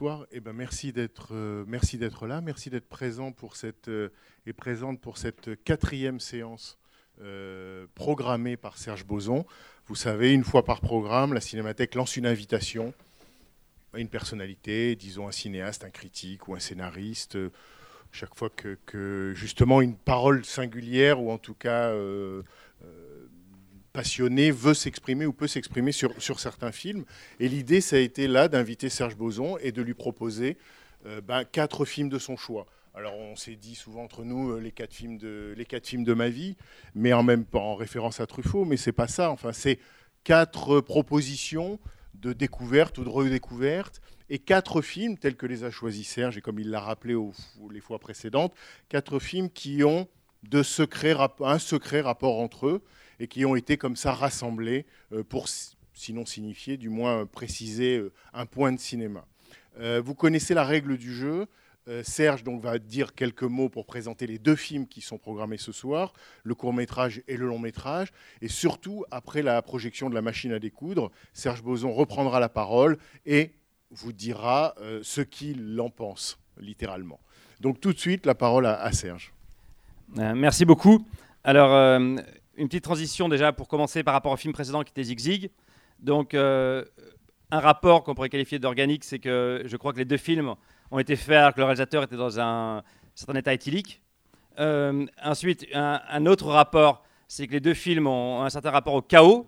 Bonsoir, et ben merci d'être euh, merci d'être là, merci d'être présent pour cette euh, et présente pour cette quatrième séance euh, programmée par Serge Boson. Vous savez, une fois par programme, la Cinémathèque lance une invitation à une personnalité, disons un cinéaste, un critique ou un scénariste. chaque fois que, que, justement une parole singulière ou en tout cas passionnée veut s'exprimer ou peut s'exprimer sur, sur certains films. Et l'idée, ça a été là d'inviter Serge Boson et de lui proposer euh, ben, quatre films de son choix. Alors on s'est dit souvent entre nous euh, les quatre films de les quatre films de ma vie, mais en même pas en référence à Truffaut, mais c'est pas ça. Enfin, c'est quatre propositions de découverte ou de redécouverte et quatre films tels que les a choisis Serge et comme il l'a rappelé les fois précédentes, quatre films qui ont de un secret rapport entre eux et qui ont été comme ça rassemblés euh, pour sinon signifier, du moins préciser euh, un point de cinéma. Euh, vous connaissez la règle du jeu. Euh, Serge donc, va dire quelques mots pour présenter les deux films qui sont programmés ce soir, le court métrage et le long métrage. Et surtout, après la projection de la machine à découdre, Serge Boson reprendra la parole et vous dira euh, ce qu'il en pense, littéralement. Donc tout de suite, la parole à, Serge. Euh, merci beaucoup. Alors, euh, une petite transition déjà pour commencer par rapport au film précédent qui était Zig Zig. Donc, euh, un rapport qu'on pourrait qualifier d'organique, c'est que je crois que les deux films ont été faits alors que le réalisateur était dans un certain état éthylique. Euh, ensuite, un, autre rapport, c'est que les deux films ont un certain rapport au chaos.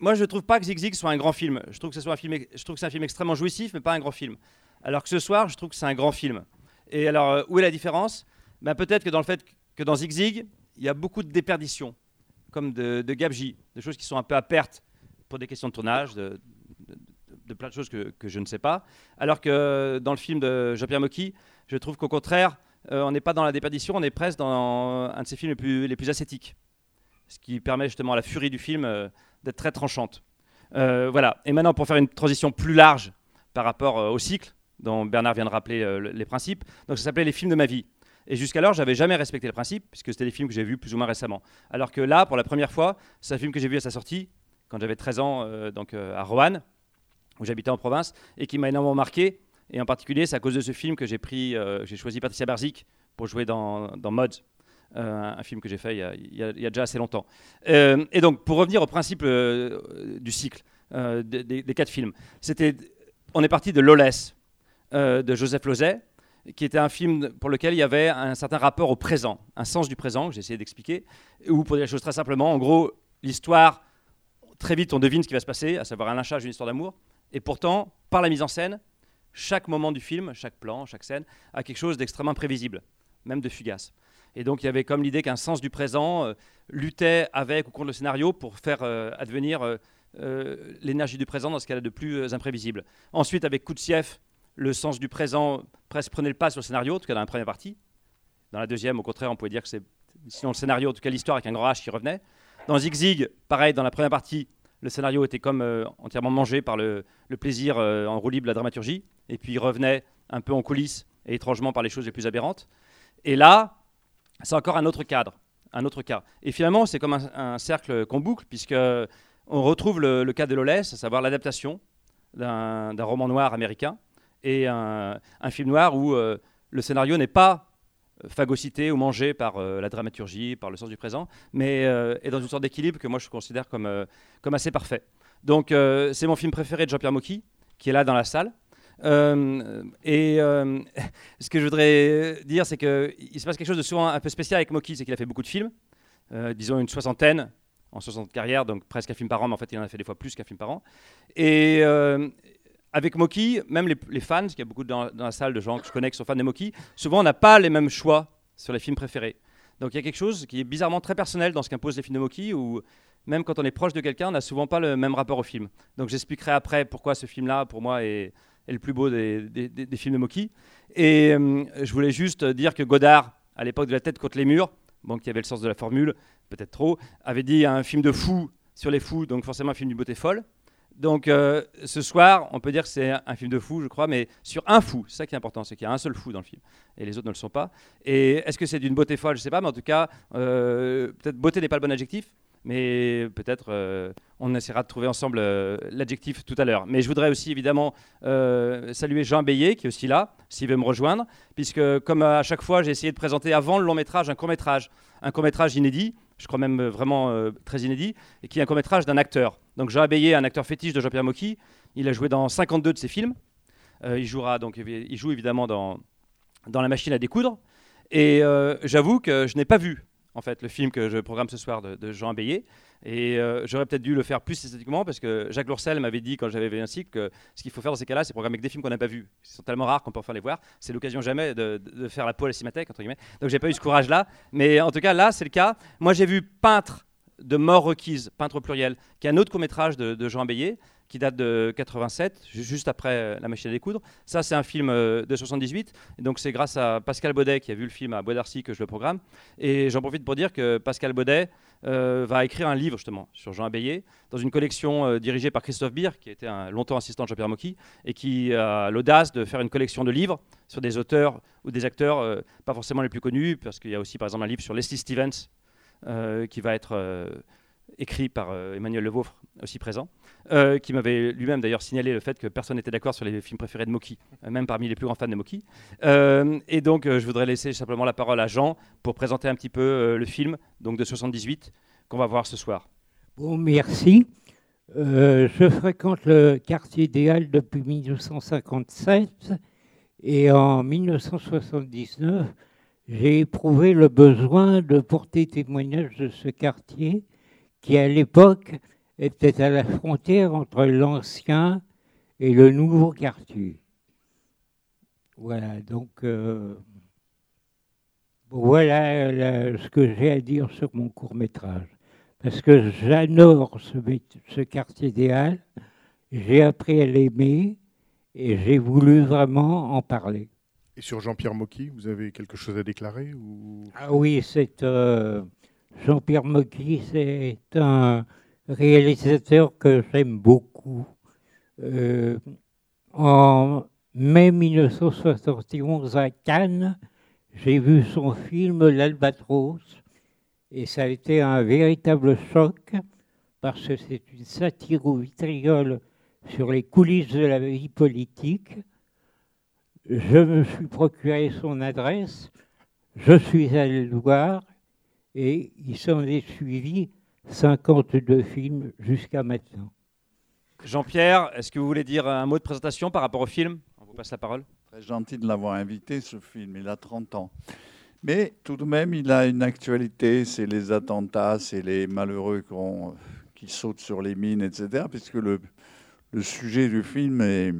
Moi, je ne trouve pas que Zig Zig soit un grand film. Je trouve que, ce soit un film, je trouve que c'est un film extrêmement jouissif, mais pas un grand film. Alors que ce soir, je trouve que c'est un grand film. Et alors, euh, où est la différence? Ben, Peut-être que dans le fait que dans Zig Zig, il y a beaucoup de déperditions, comme de, de gabegie, de choses qui sont un peu à perte pour des questions de tournage, de, plein de choses que, je ne sais pas. Alors que dans le film de Jean-Pierre Mocky, je trouve qu'au contraire, euh, on n'est pas dans la déperdition, on est presque dans un de ses films les plus, les plus ascétiques. Ce qui permet justement à la furie du film euh, d'être très tranchante. Euh, voilà. Et maintenant, pour faire une transition plus large par rapport au cycle, dont Bernard vient de rappeler les principes, donc ça s'appelait Les films de ma vie. Et jusqu'alors, j'avais jamais respecté le principe, puisque c'était des films que j'ai vus plus ou moins récemment. Alors que là, pour la première fois, c'est un film que j'ai vu à sa sortie, quand j'avais 13 ans, euh, donc euh, à Roanne, où j'habitais en province, et qui m'a énormément marqué. Et en particulier, c'est à cause de ce film que j'ai pris, euh, j'ai choisi Patricia Barzik pour jouer dans, dans Mods, un film que j'ai fait il y, a, déjà assez longtemps. Et donc, pour revenir au principe du cycle des, quatre films, c'était, on est parti de Lawless de Joseph Losey, qui était un film pour lequel il y avait un certain rapport au présent, un sens du présent, que j'ai essayé d'expliquer, ou pour dire les choses très simplement, en gros, l'histoire, très vite on devine ce qui va se passer, à savoir un lynchage, une histoire d'amour, et pourtant, par la mise en scène, chaque moment du film, chaque plan, chaque scène, a quelque chose d'extrêmement prévisible, même de fugace. Et donc il y avait comme l'idée qu'un sens du présent euh, luttait avec ou contre le scénario pour faire euh, advenir euh, l'énergie du présent dans ce qu'elle a de plus imprévisible. Ensuite, avec Koutsiev, le sens du présent presque prenait le pas sur le scénario, en tout cas dans la première partie. Dans la deuxième, au contraire, on pouvait dire que c'est sinon le scénario, en tout cas l'histoire avec un grand H qui revenait. Dans Zig Zig, pareil, dans la première partie, le scénario était comme euh, entièrement mangé par le, le plaisir euh, en roue libre de la dramaturgie, et puis il revenait un peu en coulisses et étrangement par les choses les plus aberrantes. Et là, c'est encore un autre cadre, un autre cas. Et finalement, c'est comme un, cercle qu'on boucle, puisque on retrouve le, le cas de Lawless, à savoir l'adaptation d'un roman noir américain et un, film noir où euh, le scénario n'est pas phagocyté ou mangé par euh, la dramaturgie, par le sens du présent, mais euh, est dans une sorte d'équilibre que moi je considère comme, euh, assez parfait. Donc euh, c'est mon film préféré de Jean-Pierre Mocky, qui est là dans la salle. Euh, et ce que je voudrais dire, c'est qu'il se passe quelque chose de souvent un peu spécial avec Mocky, c'est qu'il a fait beaucoup de films, disons une soixantaine en 60 carrières, donc presque un film par an, mais en fait il en a fait des fois plus qu'un film par an. Avec Moki, même les, fans, parce qu'il y a beaucoup dans, la salle de gens que je connais qui sont fans de Moki, souvent on n'a pas les mêmes choix sur les films préférés. Donc il y a quelque chose qui est bizarrement très personnel dans ce qu'imposent les films de Moki, où même quand on est proche de quelqu'un, on n'a souvent pas le même rapport au film. Donc j'expliquerai après pourquoi ce film-là, pour moi, est, le plus beau des, des- des- des films de Moki. Et euh, je voulais juste dire que Godard, à l'époque de La tête contre les murs, bon, qui avait le sens de la formule, peut-être trop, avait dit un film de fou sur les fous, donc forcément un film d'une beauté folle. Donc euh, ce soir, on peut dire que c'est un film de fou, je crois, mais sur un fou. C'est ça qui est important, c'est qu'il y a un seul fou dans le film, et les autres ne le sont pas. Et est-ce que c'est d'une beauté folle? Je ne sais pas, mais en tout cas, euh, peut-être beauté n'est pas le bon adjectif, mais peut-être euh, on essaiera de trouver ensemble l'adjectif tout à l'heure. Mais je voudrais aussi évidemment saluer Jean Bélier, qui est aussi là, s'il veut me rejoindre, puisque comme à chaque fois, j'ai essayé de présenter avant le long métrage un court métrage, un court métrage inédit, je crois même euh, vraiment euh, très inédit, et qui est un court métrage d'un acteur. Donc Jean Bélier, un acteur fétiche de Jean-Pierre Mocky, il a joué dans 52 de ses films. Euh, il jouera donc, il joue évidemment dans, dans La machine à découdre. Et j'avoue que je n'ai pas vu en fait le film que je programme ce soir de, Jean Bélier. Et euh, j'aurais peut-être dû le faire plus esthétiquement parce que Jacques Lourcel m'avait dit quand j'avais vu un cycle que ce qu'il faut faire dans ces cas-là, c'est programmer que des films qu'on n'a pas vus. Ils sont tellement rares qu'on peut enfin les voir. C'est l'occasion jamais de, faire la peau à la cinémathèque, entre guillemets. Donc j'ai pas eu ce courage-là. Mais en tout cas, là, c'est le cas. Moi, j'ai vu Peintre de mort requise, Peintre au pluriel, qui est un autre court-métrage de, de Jean Bélier qui date de 87, ju- juste après euh, La machine à découdre. Ça, c'est un film euh, de 78. Et donc, c'est grâce à Pascal Baudet, qui a vu le film à Bois d'Arcy, que je le programme. Et j'en profite pour dire que Pascal Baudet euh, va écrire un livre, justement, sur Jean Abéillé, dans une collection euh, dirigée par Christophe Beer, qui était un longtemps assistant de Jean-Pierre Mocky, et qui a l'audace de faire une collection de livres sur des auteurs ou des acteurs euh, pas forcément les plus connus, parce qu'il y a aussi, par exemple, un livre sur Leslie Stevens, qui va être écrit par euh, Emmanuel Levaufre, aussi présent, euh, qui m'avait lui-même d'ailleurs signalé le fait que personne n'était d'accord sur les films préférés de Mocky, euh, même parmi les plus grands fans de. Euh, et donc, je voudrais laisser simplement la parole à Jean pour présenter un petit peu le film, donc de 78, qu'on va voir ce soir. Bon, merci. Je fréquente le quartier idéal depuis 1957 et en 1979, j'ai éprouvé le besoin de porter témoignage de ce quartier qui, à l'époque, était à la frontière entre l'ancien et le nouveau quartier. Voilà, donc euh, voilà ce que j'ai à dire sur mon court métrage parce que j'adore ce, ce quartier idéal, j'ai appris à l'aimer et j'ai voulu vraiment en parler. Et sur Jean-Pierre Mocky, vous avez quelque chose à déclarer ou... Ah oui, c'est euh, Jean-Pierre Mocky, c'est un réalisateur que j'aime beaucoup. Euh, en mai 1971 à Cannes, j'ai vu son film L'Albatros et ça a été un véritable choc parce que c'est une satire au vitriol sur les coulisses de la vie politique. Je me suis procuré son adresse, je suis allé le voir et il s'en est suivi 52 films jusqu'à maintenant. Jean-Pierre, est-ce que vous voulez dire un mot de présentation par rapport au film? On vous passe la parole. Très gentil de l'avoir invité, ce film. Il a 30 ans. Mais tout de même, il a une actualité. C'est les attentats, c'est les malheureux qui sautent sur les mines, etc. Puisque le, le sujet du film, est-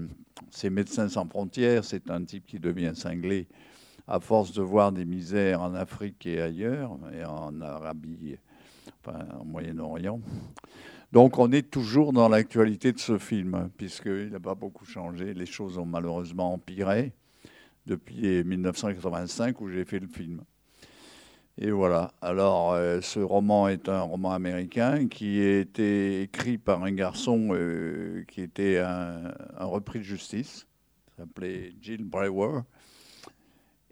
c'est Médecins sans frontières. C'est un type qui devient cinglé à force de voir des misères en Afrique et ailleurs, et en Arabie, enfin, en Moyen-Orient. Donc on est toujours dans l'actualité de ce film, puisqu'il n'a pas beaucoup changé. Les choses ont malheureusement empiré depuis 1985 où j'ai fait le film. Et voilà. Alors, euh, ce roman est un roman américain qui a été écrit par un garçon euh, qui était un, un repris de justice, s'appelait Jill Brewer.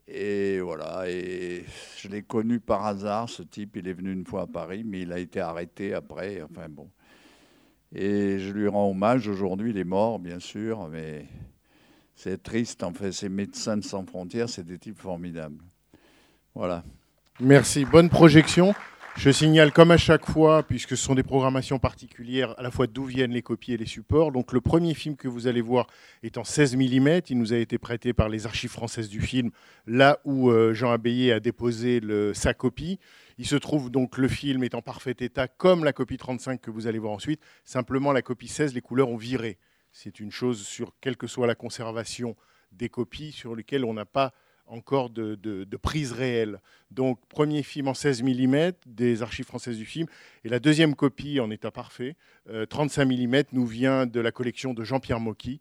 Et voilà. Et je l'ai connu par hasard, ce type. Il est venu une fois à Paris, mais il a été arrêté après. Enfin bon. Et je lui rends hommage. Aujourd'hui, il est mort, bien sûr, mais c'est triste. En fait, ces médecins sans frontières, c'est des types formidables. Voilà. Merci. Bonne projection. Je signale comme à chaque fois, puisque ce sont des programmations particulières, à la fois d'où viennent les copies et les supports. Donc le premier film que vous allez voir est en 16 mm. Il nous a été prêté par les archives françaises du film, là où euh, Jean Abéillé a déposé sa copie. Il se trouve donc le film est en parfait état, comme la copie 35 que vous allez voir ensuite. Simplement, la copie 16, les couleurs ont viré. C'est une chose sur quelle que soit la conservation des copies, sur lesquelles on n'a pas encore de, de, de prise réelle. Donc, premier film en 16 mm des archives françaises du film. Et la deuxième copie en état parfait, euh, 35 mm, nous vient de la collection de Jean-Pierre Mocky.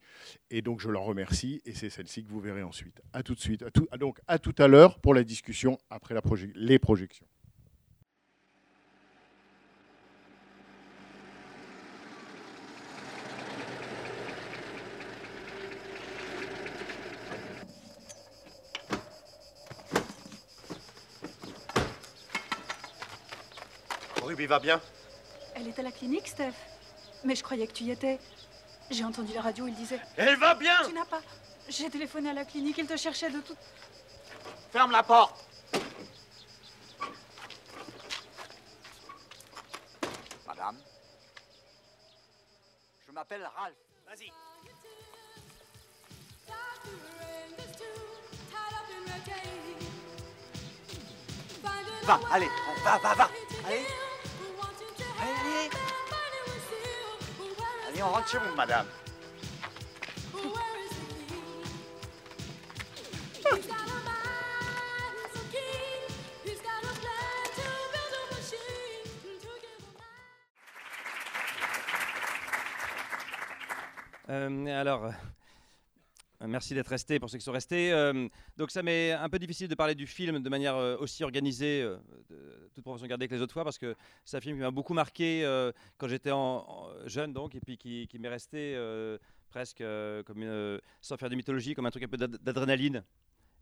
Et donc, je l'en remercie. Et c'est celle-ci que vous verrez ensuite. À tout de suite. À tout, donc, à tout à l'heure pour la discussion après les projections. Ruby va bien Elle est à la clinique, Steph. Mais je croyais que tu y étais. J'ai entendu la radio, il disait. Elle va bien Tu n'as pas. J'ai téléphoné à la clinique, ils te cherchaient de tout. Ferme la porte Madame Je m'appelle Ralph. Vas-y. Va, allez, va, va, va. Allez. Allez, allez. On rentre chez vous, madame. Euh, alors, merci d'être restés pour ceux qui sont restés. Euh, donc, ça m'est un peu difficile de parler du film de manière euh, aussi organisée, euh, toute proportion gardée que les autres fois, parce que c'est un film qui m'a beaucoup marqué euh, quand j'étais jeune, donc, et puis qui, m'est resté euh, presque euh, euh, sans faire de mythologie, comme un truc un peu d'ad- d'adrénaline.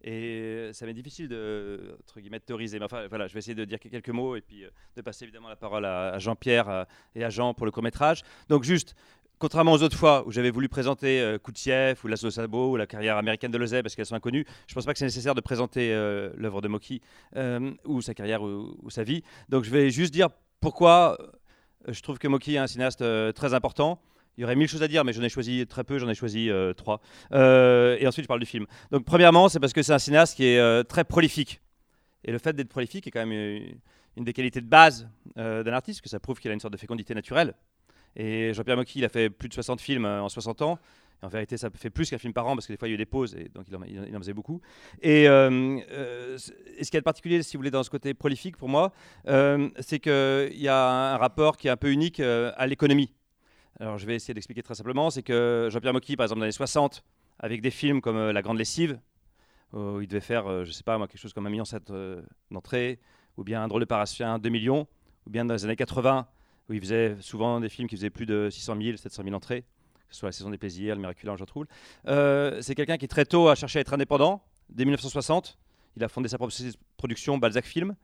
Et ça m'est difficile de, entre guillemets, de théoriser. Mais enfin, voilà, je vais essayer de dire quelques mots et puis euh, de passer évidemment la parole à, Jean-Pierre euh, et à Jean pour le court-métrage. Donc, juste, contrairement aux autres fois où j'avais voulu présenter euh, Koutiev ou Laszlo Sabo ou la carrière américaine de Lozay parce qu'elles sont inconnues, je ne pense pas que c'est nécessaire de présenter euh, l'œuvre de Moki euh, ou sa carrière ou, ou sa vie. Donc, je vais juste dire pourquoi euh, je trouve que Moki est un cinéaste très important. Il y aurait mille choses à dire, mais j'en ai choisi très peu, j'en ai choisi trois. Et ensuite, je parle du film. Donc, premièrement, c'est parce que c'est un cinéaste qui est très prolifique. Et le fait d'être prolifique est quand même une, des qualités de base d'un artiste, que ça prouve qu'il a une sorte de fécondité naturelle. Et Jean-Pierre Mocky, il a fait plus de 60 films euh, en 60 ans. En vérité, ça fait plus qu'un film par an, parce que des fois, il y a eu des pauses, et donc il en, faisait beaucoup. Et, euh, euh, et ce qui est particulier, si vous voulez, dans ce côté prolifique, pour moi, c'est qu'il y a un rapport qui est un peu unique à l'économie. Alors, je vais essayer d'expliquer très simplement. C'est que Jean-Pierre Mocky, par exemple, dans les années 60, avec des films comme La Grande Lessive, où il devait faire, je sais pas moi, quelque chose comme un million d'entrées, ou bien Un drôle de parasien, 2 millions, ou bien dans les années 80, où il faisait souvent des films qui faisaient plus de 600 000, 700 000 entrées, que ce soit La Saison des Plaisirs, Le Miraculeux Ange Trouble. Euh, c'est quelqu'un qui très tôt a cherché à être indépendant. Dès 1960, il a fondé sa propre production, Balzac Film.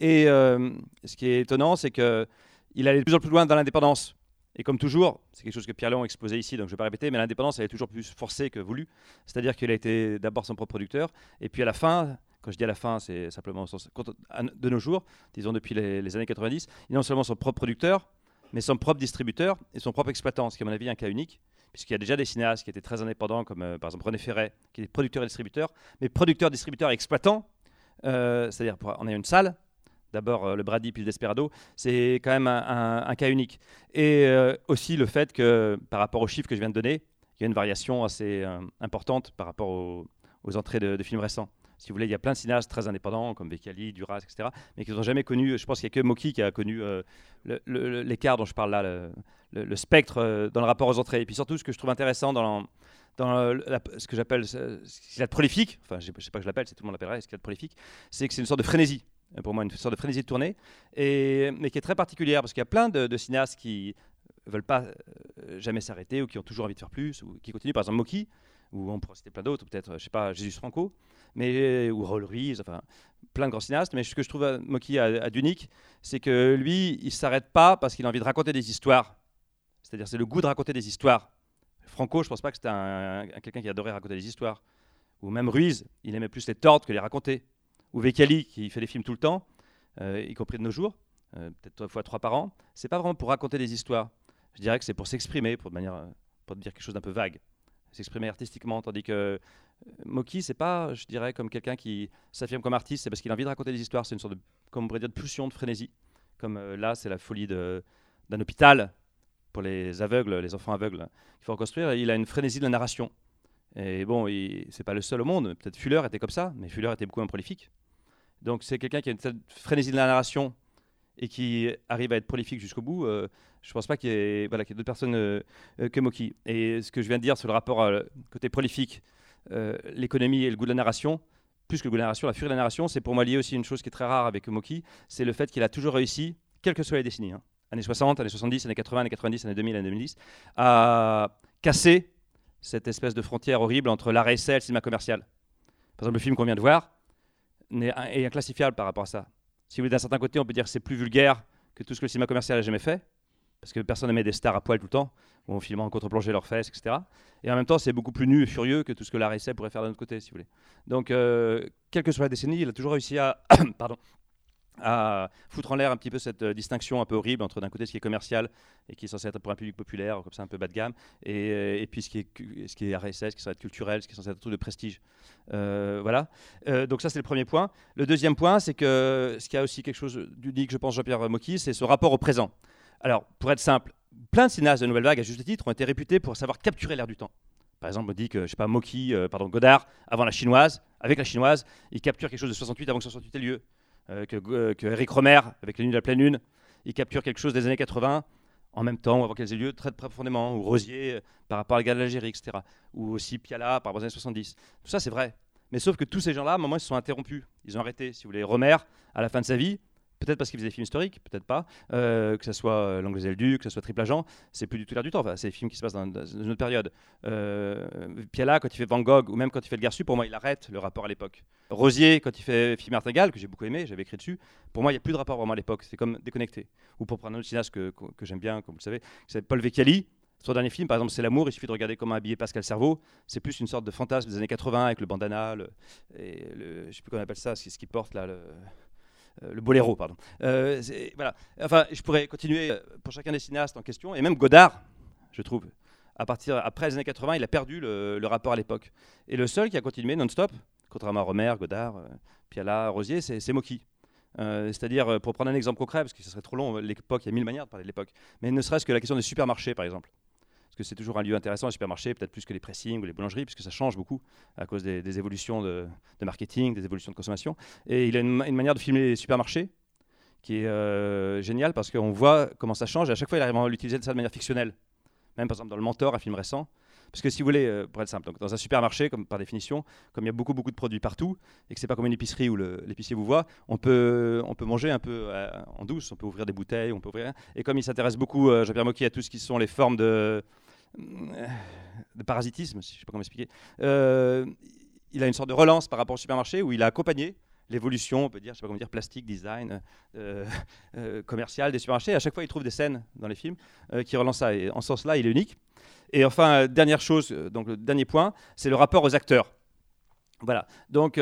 Et euh, ce qui est étonnant, c'est qu'il allait de plus en plus loin dans l'indépendance. Et comme toujours, c'est quelque chose que Pierre Léon exposait ici, donc je ne vais pas répéter, mais l'indépendance, elle est toujours plus forcée que voulue. C'est-à-dire qu'il a été d'abord son propre producteur, et puis à la fin, quand je dis à la fin, c'est simplement de nos jours, disons depuis les, années 90, il est non seulement son propre producteur, mais son propre distributeur et son propre exploitant, ce qui est à mon avis un cas unique, puisqu'il y a déjà des cinéastes qui étaient très indépendants, comme euh, par exemple René Ferret, qui est producteur et distributeur, mais producteur, distributeur et exploitant, euh, c'est-à-dire on a une salle, d'abord euh, le Brady puis le Desperado, c'est quand même un, cas unique. Et aussi le fait que par rapport aux chiffres que je viens de donner, il y a une variation assez importante par rapport aux, entrées de films récents. Si vous voulez, il y a plein de cinéastes très indépendants, comme Becali, Duras, etc., mais qui n'ont jamais connu, je pense qu'il n'y a que Moki qui a connu euh, l'écart dont je parle là, le, spectre euh, dans le rapport aux entrées. Et puis surtout, ce que je trouve intéressant dans, ce que j'appelle ce qu'il y a de prolifique, enfin, je ne sais pas que je l'appelle, c'est tout le monde l'appellerait, ce qu'il y a de prolifique, c'est que c'est une sorte de frénésie, euh, pour moi, une sorte de frénésie de tournée, et, mais qui est très particulière, parce qu'il y a plein de, cinéastes qui veulent pas jamais s'arrêter, ou qui ont toujours envie de faire plus, ou qui continuent, par exemple Moki, ou on pourrait citer plein d'autres, peut-être, je sais pas, Jésus Franco, mais, ou Raoul Ruiz, enfin, plein de grands cinéastes, mais ce que je trouve à Moki a, d'unique, c'est que lui, il s'arrête pas parce qu'il a envie de raconter des histoires. C'est-à-dire, c'est le goût de raconter des histoires. Franco, je pense pas que c'était un, un- quelqu'un qui adorait raconter des histoires. Ou même Ruiz, il aimait plus les tordre que les raconter. Ou Vecali, qui fait des films tout le temps, euh, y compris de nos jours, euh, peut-être trois fois trois par an. C'est pas vraiment pour raconter des histoires. Je dirais que c'est pour s'exprimer, pour, de manière, euh, pour dire quelque chose d'un peu vague. S'exprimer artistiquement. Tandis que euh, Moki, c'est pas, je dirais, comme quelqu'un qui s'affirme comme artiste, c'est parce qu'il a envie de raconter des histoires. C'est une sorte de, comme de pulsion, de frénésie. Comme euh, là, c'est la folie d'un hôpital pour les aveugles, les enfants aveugles, qu'il faut reconstruire. Il a une frénésie de la narration. Et bon, c'est pas le seul au monde. Peut-être Fuller était comme ça, mais Fuller était beaucoup moins prolifique. Donc c'est quelqu'un qui a une telle frénésie de la narration et qui arrive à être prolifique jusqu'au bout. euh, je pense pas qu'il y ait, d'autres personnes euh, euh, que Moki. Et ce que je viens de dire sur le rapport euh, côté prolifique, l'économie et le goût de la narration, plus que le goût de la narration, la furie de la narration, c'est pour moi lié aussi à une chose qui est très rare avec Moki, c'est le fait qu'il a toujours réussi, quelles que soient les décennies, hein, années 60, années 70, années 80, années 90, années 2000, années 2010, à casser cette espèce de frontière horrible entre l'art et le cinéma commercial. Par exemple, le film qu'on vient de voir est inclassifiable par rapport à ça. Si vous voulez, d'un certain côté, on peut dire que c'est plus vulgaire que tout ce que le cinéma commercial a jamais fait, parce que personne n'aimait des stars à poil tout le temps, où on filmait en contre-plongée leurs fesses, etc. Et en même temps, c'est beaucoup plus nu et furieux que tout ce que l'art essai pourrait faire d'un autre côté, si vous voulez. Donc, euh, quelle que soit la décennie, il a toujours réussi à, pardon, à foutre en l'air un petit peu cette euh, distinction un peu horrible entre d'un côté ce qui est commercial et qui est censé être pour un public populaire, comme ça un peu bas de gamme, et, euh, puis ce qui est, ce RSS, ce qui est censé être culturel, ce qui est censé être un truc de prestige. Euh, voilà. Donc ça c'est le premier point. Le deuxième point, c'est que ce qui a aussi quelque chose d'unique, je pense, Jean-Pierre Mocky, c'est ce rapport au présent. Alors, pour être simple, plein de cinéastes de Nouvelle Vague, à juste titre, ont été réputés pour savoir capturer l'air du temps. Par exemple, on dit que, je sais pas, Mocky, pardon, Godard, avant la chinoise, avec la chinoise, il capture quelque chose de 68 avant que 68 ait lieu. Euh, que, euh, que Eric Romer, avec les nuits de la pleine lune, il capture quelque chose des années 80 en même temps, ou avant qu'elles aient lieu, très profondément. Ou Rosier euh, par rapport à la guerre de l'Algérie, etc. Ou aussi Piala par rapport aux années 70. Tout ça, c'est vrai. Mais sauf que tous ces gens-là, à un moment, ils se sont interrompus. Ils ont arrêté. Si vous voulez, Romer, à la fin de sa vie, peut-être parce qu'il faisait des films historiques, peut-être pas, euh, que ce soit euh, L'Anglais et le Duc, que ce soit Triple Agent, c'est plus du tout l'air du temps. Enfin, c'est des films qui se passent dans, dans une autre période. Euh, Piala, quand il fait Van Gogh, ou même quand il fait Le Garçu, pour moi, il arrête le rapport à l'époque. Rosier, quand il fait Film Artingal, que j'ai beaucoup aimé, j'avais écrit dessus, pour moi, il n'y a plus de rapport vraiment à l'époque. C'est comme déconnecté. Ou pour prendre un autre cinéaste que, que, j'aime bien, comme vous le savez, c'est Paul Vecchiali. Son dernier film, par exemple, c'est L'amour. Il suffit de regarder comment habiller Pascal Cerveau. C'est plus une sorte de fantasme des années 80 avec le bandana, le, et je sais plus comment on appelle ça, ce qu'il porte là, le boléro, pardon. Euh, voilà. Enfin, je pourrais continuer euh, pour chacun des cinéastes en question, et même Godard, je trouve. À partir après les années 80, il a perdu le, rapport à l'époque. Et le seul qui a continué non-stop, contrairement à Romer, Godard, euh, Piala, Rosier, c'est Mocky. Euh, C'est-à-dire, euh, pour prendre un exemple concret, parce que ce serait trop long, l'époque, il y a mille manières de parler de l'époque, mais ne serait-ce que la question des supermarchés, par exemple. Que c'est toujours un lieu intéressant, les supermarchés, peut-être plus que les pressings ou les boulangeries, puisque ça change beaucoup à cause des, évolutions de, marketing, des évolutions de consommation. Et il a une, ma- une manière de filmer les supermarchés qui est euh, géniale parce qu'on voit comment ça change et à chaque fois il arrive à l'utiliser de ça manière fictionnelle. Même par exemple dans Le Mentor, un film récent. Parce que si vous voulez, euh, pour être simple, dans un supermarché, comme par définition, comme il y a beaucoup beaucoup de produits partout et que c'est pas comme une épicerie où l'épicier vous voit, on peut on peut manger un peu euh, en douce, on peut ouvrir des bouteilles, on peut ouvrir. Et comme il s'intéresse beaucoup, Jean-Pierre Mocky, à tout ce qui sont les formes de de parasitisme, si je sais pas comment expliquer, euh, il a une sorte de relance par rapport au supermarché où il a accompagné l'évolution, on peut dire, je sais pas comment dire, plastique, design, euh, euh, commercial des supermarchés. À chaque fois, il trouve des scènes dans les films qui relancent ça. Et en ce sens-là, il est unique. Et enfin, dernière chose, donc le dernier point, c'est le rapport aux acteurs. Voilà. Donc,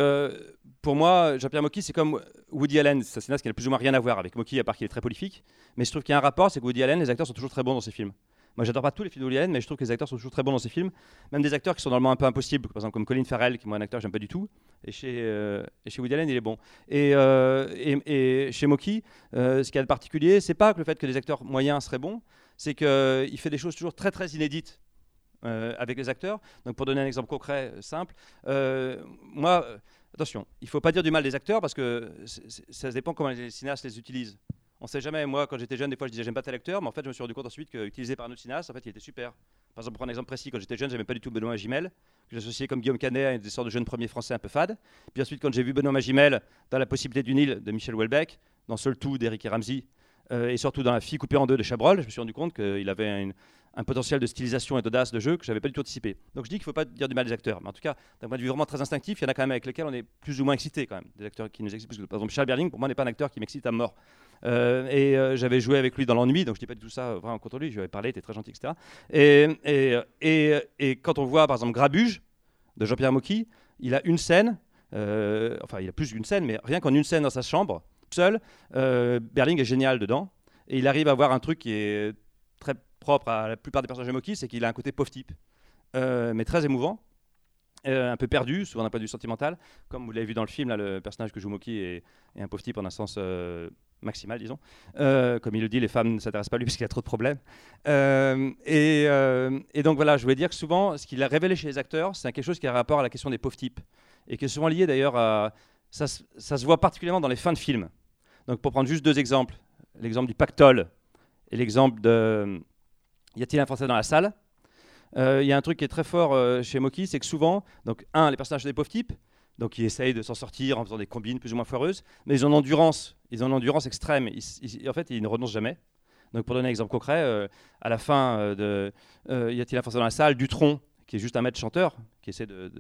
pour moi, Jean-Pierre Mocky, c'est comme Woody Allen. C'est un cinéaste qui n'a plus ou moins rien à voir avec Mocky, à part qu'il est très prolifique. Mais je trouve qu'il y a un rapport, c'est que Woody Allen, les acteurs sont toujours très bons dans ses films. Moi, j'adore pas tous les films Allen, mais je trouve que les acteurs sont toujours très bons dans ses films. Même des acteurs qui sont normalement un peu impossibles, par exemple comme Colin Farrell, qui est moi un acteur que j'aime pas du tout. Et chez, euh, Woody Allen, il est bon. Et, euh, chez Mocky, euh, ce qu'il y a de particulier, c'est pas que le fait que des acteurs moyens seraient bons, c'est qu'il fait des choses toujours très très inédites. euh, avec les acteurs. Donc pour donner un exemple concret, euh, simple, euh, moi, euh, attention, il faut pas dire du mal des acteurs parce que ça dépend comment les cinéastes les utilisent. On sait jamais. Moi, quand j'étais jeune, des fois, je disais j'aime pas tel acteur, mais en fait, je me suis rendu compte ensuite qu'utilisé par un autre cinéaste, en fait, il était super. Par exemple, pour un exemple précis, quand j'étais jeune, j'aimais pas du tout Benoît Magimel, que j'associais comme Guillaume Canet à des sortes de jeunes premiers français un peu fades. Puis ensuite, quand j'ai vu Benoît Magimel dans La possibilité du Nil de Michel Houellebecq, dans Seul tout d'Éric et Ramsey, euh, et surtout dans La fille coupée en deux de Chabrol, je me suis rendu compte qu'il avait une- un potentiel de stylisation et d'audace de jeu que j'avais pas du tout anticipé. Donc je dis qu'il faut pas dire du mal des acteurs, mais en tout cas, d'un point de vue vraiment très instinctif, il y en a quand même avec lesquels on est plus ou moins excité quand même. Des acteurs qui nous excitent. Par exemple, Charles Berling, pour moi, n'est pas un acteur qui m'excite à mort. Euh, et euh, j'avais joué avec lui dans l'ennui, donc je dis pas du tout ça euh, vraiment contre lui. Je lui avais parlé, il était très gentil, etc. Et, quand on voit par exemple Grabuge de Jean-Pierre Mocky, il a une scène, enfin il a plus d'une scène, mais rien qu'en une scène dans sa chambre, seul, Berling est génial dedans. Et il arrive à avoir un truc qui est très propre à la plupart des personnages de Mocky, c'est qu'il a un côté pauvre type, mais très émouvant. un peu perdu, souvent d'un point de vue sentimental, comme vous l'avez vu dans le film, là, le personnage que joue Mocky est, un pauvre type en un sens maximale, disons. Euh, comme il le dit, les femmes ne s'intéressent pas à lui parce qu'il a trop de problèmes. Euh, et, euh, et donc voilà, je voulais dire que souvent, ce qu'il a révélé chez les acteurs, c'est quelque chose qui a rapport à la question des pauvres types. Et qui est souvent lié d'ailleurs à. Ça, se- voit particulièrement dans les fins de films. Donc pour prendre juste deux exemples, l'exemple du pactole et l'exemple de Y a-t-il un Français dans la salle? Il y a un truc qui est très fort chez Moki, c'est que souvent, donc un, les personnages sont des pauvres types, donc ils essayent de s'en sortir en faisant des combines plus ou moins foireuses, mais ils ont une endurance, ils ont endurance extrême. En fait, ils ne renoncent jamais. Donc pour donner un exemple concret, euh, à la fin euh, de euh, Y a-t-il un Français dans la salle, Dutronc, qui est juste un maître chanteur, qui essaie de,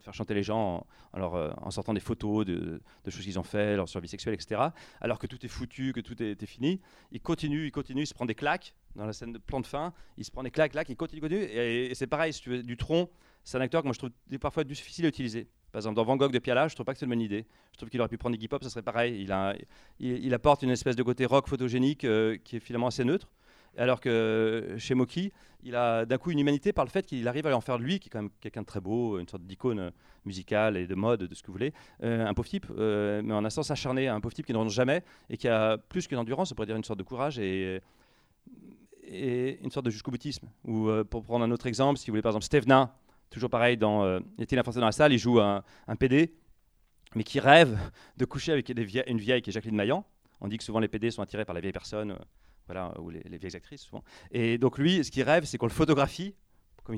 faire chanter les gens en, en sortant des photos de, choses qu'ils ont fait, leur survie sexuelle, etc. Alors que tout est foutu, que tout est, fini, il continue, il continue, il se prend des claques dans la scène de plan de fin, il se prend des claques, claques, il continue, continue. Et, c'est pareil, si Dutronc, c'est un acteur que moi je trouve parfois difficile à utiliser. Par exemple, dans Van Gogh de Piala, je trouve pas que c'est une bonne idée. Je trouve qu'il aurait pu prendre Iggy Pop, ça serait pareil. Il, apporte une espèce de côté rock photogénique euh, qui est finalement assez neutre. Alors que euh, chez Moki, il a d'un coup une humanité par le fait qu'il arrive à en faire lui, qui est quand même quelqu'un de très beau, une sorte d'icône euh, musicale et de mode, de ce que vous voulez, un pauvre type, mais en un sens acharné, un pauvre type qui ne renonce jamais et qui a plus qu'une endurance, on pourrait dire une sorte de courage et, une sorte de jusqu'au boutisme. Ou pour prendre un autre exemple, si vous voulez par exemple Stevenin, toujours pareil dans euh, a-t-il un Français dans la salle, il joue un, PD, mais qui rêve de coucher avec une vieille qui est Jacqueline Maillan. On dit que souvent les PD sont attirés par la vieille personne, euh, voilà, ou les, les vieilles actrices souvent. Et donc lui, ce qu'il rêve, c'est qu'on le photographie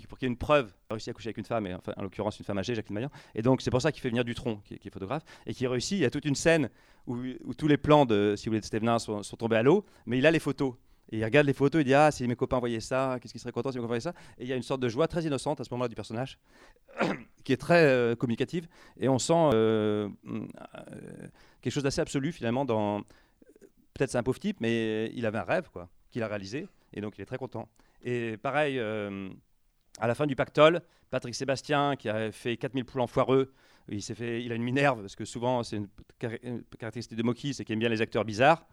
pour qu'il y ait une preuve. Il a réussi à coucher avec une femme, et enfin, en l'occurrence une femme âgée, Jacqueline Maillan. Et donc c'est pour ça qu'il fait venir Dutronc, qui, qui est photographe, et qui réussit. Il y a toute une scène où, tous les plans de, si vous Stevenin sont tombés à l'eau, mais il a les photos. Il regarde les photos, il dit Ah, si mes copains voyaient ça, qu'est-ce qu'ils seraient contents si mes copains voyaient ça? Et il y a une sorte de joie très innocente à ce moment-là du personnage, qui est très euh, communicative. Et on sent euh, euh, quelque chose d'assez absolu finalement dans. Peut-être c'est un pauvre type, mais il avait un rêve, quoi, qu'il a réalisé. Et donc il est très content. Et pareil, à la fin du pactole, Patrick Sébastien, qui a fait 4000 poules en foireux, il, fait, il a une minerve, parce que souvent, c'est une, une caractéristique de Moki, c'est qu'il aime bien les acteurs bizarres,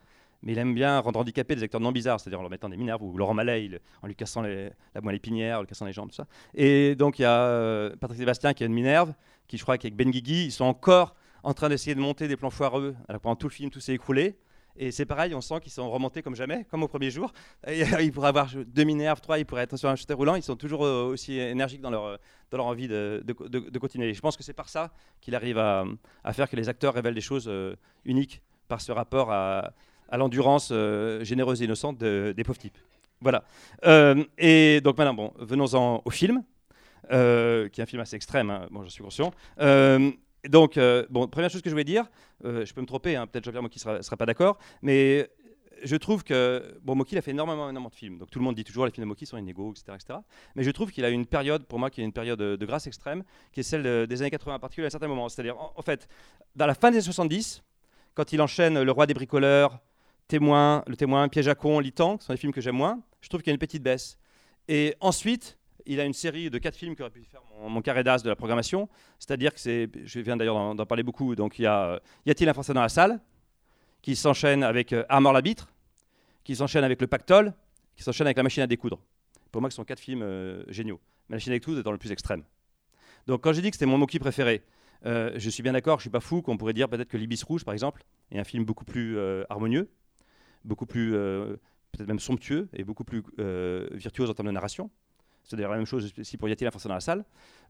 mais il aime bien rendre handicapés des acteurs non bizarres, c'est-à-dire en leur mettant des minerves, ou Laurent il- en lui cassant la moelle épinière, en lui cassant les jambes, tout ça. Et donc, il y a euh, Patrick Sébastien qui a une minerve, qui je crois qu'avec Ben Guigui, ils sont encore en train d'essayer de monter des plans foireux, alors pendant tout le film, tout s'est écroulé. Et c'est pareil, on sent qu'ils sont remontés comme jamais, comme au premier jour. Et, euh, ils pourraient avoir deux minerves, trois, ils pourraient être sur un shooter roulant. Ils sont toujours euh, aussi énergiques dans leur, dans leur envie de- de continuer. Et je pense que c'est par ça qu'il arrive à, à faire que les acteurs révèlent des choses euh, uniques, par ce rapport à, à l'endurance euh, généreuse et innocente de- des pauvres types. Voilà. Euh, et donc maintenant, bon, venons-en au film, euh, qui est un film assez extrême, hein, bon, j'en suis conscient. Donc, bon, première chose que je voulais dire, je peux me tromper, hein, peut-être Jean-Pierre Mocky ne sera, pas d'accord, mais je trouve que bon, Mocky il a fait énormément, énormément de films. Donc tout le monde dit toujours les films de Mocky sont inégaux, etc., etc. Mais je trouve qu'il a une période, pour moi, qui est une période de, grâce extrême, qui est celle de- des années 80 en particulier à certains moments. C'est-à-dire, en, en fait, dans la fin des années 70, quand il enchaîne Le Roi des bricoleurs, Témoin, Le Témoin, Piège à con, Litan, qui sont des films que j'aime moins, je trouve qu'il y a une petite baisse. Et ensuite, il a une série de quatre films qui aurait pu faire mon, carré d'as de la programmation. C'est-à-dire que c'est, je viens d'ailleurs d'en, parler beaucoup. Donc il y a euh, Y a-t-il un Français dans la salle qui s'enchaîne avec euh, Armor l'arbitre, qui s'enchaîne avec Le Pactole, qui s'enchaîne avec La machine à découdre. Pour moi, ce sont quatre films euh, géniaux. La machine à découdre est dans le plus extrême. Donc quand j'ai dit que c'était mon Moki préféré, euh, je suis bien d'accord, je suis pas fou qu'on pourrait dire peut-être que L'Ibis Rouge, par exemple, est un film beaucoup plus harmonieux, beaucoup plus euh, peut-être même somptueux et beaucoup plus euh, virtuose en termes de narration. C'est d'ailleurs la même chose ici pour Y a-t-il un Français dans la salle.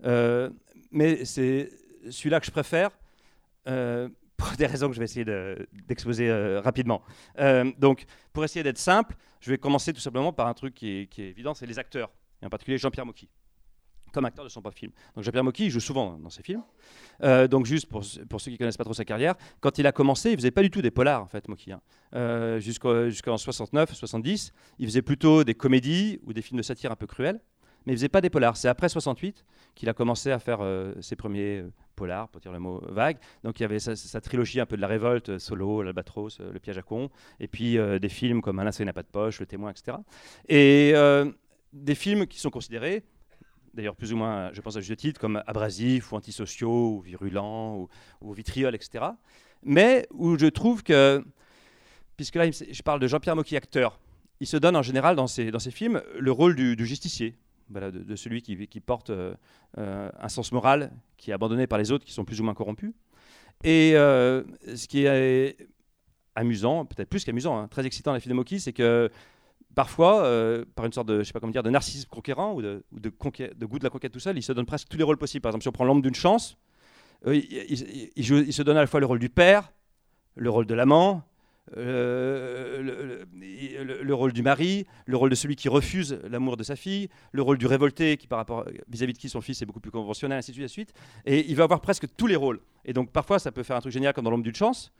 Euh, mais c'est celui-là que je préfère pour des raisons que je vais essayer de- d'exposer rapidement. Donc, pour essayer d'être simple, je vais commencer tout simplement par un truc qui est, qui est évident, c'est les acteurs, et en particulier Jean-Pierre Mocky, comme acteur de son propre film. Donc Jean-Pierre Mocky, joue souvent dans ses films. Euh, donc juste pour, pour ceux qui connaissent pas trop sa carrière, quand il a commencé, il faisait pas du tout des polars en fait, Mocky. hein. Euh, Jusqu'en 69, 70, il faisait plutôt des comédies ou des films de satire un peu cruels, mais il faisait pas des polars. C'est après 68 qu'il a commencé à faire euh, ses premiers polars, pour dire le mot vague. Donc il y avait sa, trilogie un peu de la révolte, Solo, l'Albatros, Le piège à con, et puis des films comme Un linceul n'a pas de poche, Le témoin, etc. Et des films qui sont considérés, d'ailleurs plus ou moins, je pense à juste titre, comme abrasifs ou antisociaux ou virulents ou, ou vitriol, etc. Mais où je trouve que, puisque là je parle de Jean-Pierre Mocky acteur, il se donne en général dans ses, dans ses films le rôle du, justicier, de, celui qui, porte euh, euh, un sens moral, qui est abandonné par les autres qui sont plus ou moins corrompus. Et euh, ce qui est amusant, peut-être plus qu'amusant, hein, très excitant les films de Moki, c'est que parfois, euh, par une sorte de, je sais pas comment dire, de narcissisme conquérant ou de, goût de la conquête tout seul, il se donne presque tous les rôles possibles. Par exemple, si on prend l'ombre d'une chance, euh, il, se donne à la fois le rôle du père, le rôle de l'amant, euh, le, le- le- le rôle du mari, le rôle de celui qui refuse l'amour de sa fille, le rôle du révolté qui par rapport vis-à-vis de qui son fils est beaucoup plus conventionnel, ainsi de suite. Et il va avoir presque tous les rôles. Et donc parfois ça peut faire un truc génial comme dans l'ombre d'une chance,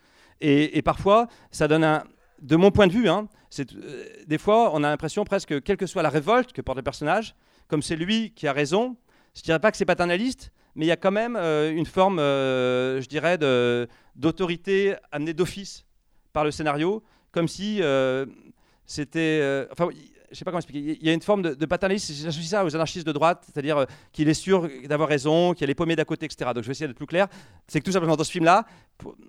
et parfois ça donne un, de mon point de vue, hein, euh, des fois on a l'impression presque, quelle que soit la révolte que porte le personnage, comme c'est lui qui a raison, je dirais pas que c'est paternaliste, mais il y a quand même euh, une forme, euh, je dirais, d'autorité amenée d'office par le scénario, comme si c'était. Je sais pas comment expliquer. Il y a une forme de, de paternalisme. J'associe ça aux anarchistes de droite, c'est-à-dire euh, qu'il est sûr d'avoir raison, qu'il y a les paumés d'à côté, etc. Donc je vais essayer d'être plus clair. C'est que tout simplement dans ce film-là,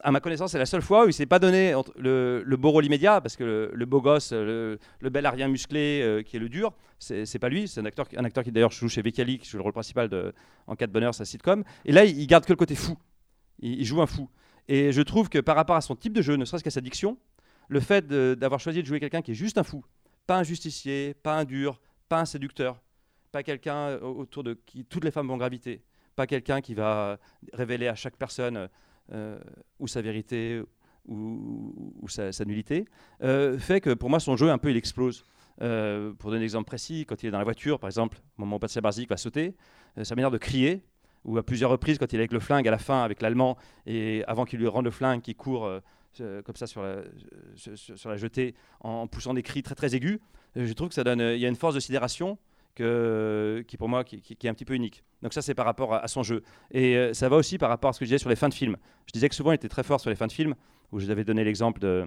à ma connaissance, c'est la seule fois où il s'est pas donné le, beau rôle immédiat, parce que le, beau gosse, le, bel arien musclé euh, qui est le dur, c'est pas lui. C'est un acteur, qui d'ailleurs joue chez Vecali, qui joue le rôle principal de En cas de bonheur, sa sitcom. Et là, il il garde que le côté fou. Il, il joue un fou. Et je trouve que par rapport à son type de jeu, ne serait-ce qu'à sa diction, le fait d'avoir choisi de jouer quelqu'un qui est juste un fou, pas un justicier, pas un dur, pas un séducteur, pas quelqu'un euh, autour de qui toutes les femmes vont graviter, pas quelqu'un qui va révéler à chaque personne euh, ou sa vérité ou, sa, nullité, euh, fait que pour moi son jeu un peu il explose. Euh, pour donner un exemple précis, quand il est dans la voiture, par exemple, au moment où Patricia Barzik va sauter, euh, sa manière de crier, ou à plusieurs reprises quand il est avec le flingue à la fin avec l'allemand et avant qu'il lui rende le flingue, qui court euh, euh, comme ça sur la, la jetée en, poussant des cris très très aigus, euh, je trouve que ça donne, euh, il y a une force de sidération qui pour moi qui, est un petit peu unique. Donc ça c'est par rapport à, son jeu. Et euh, ça va aussi par rapport à ce que je disais sur les fins de film. Je disais que souvent il était très fort sur les fins de film, où je vous avais donné l'exemple de,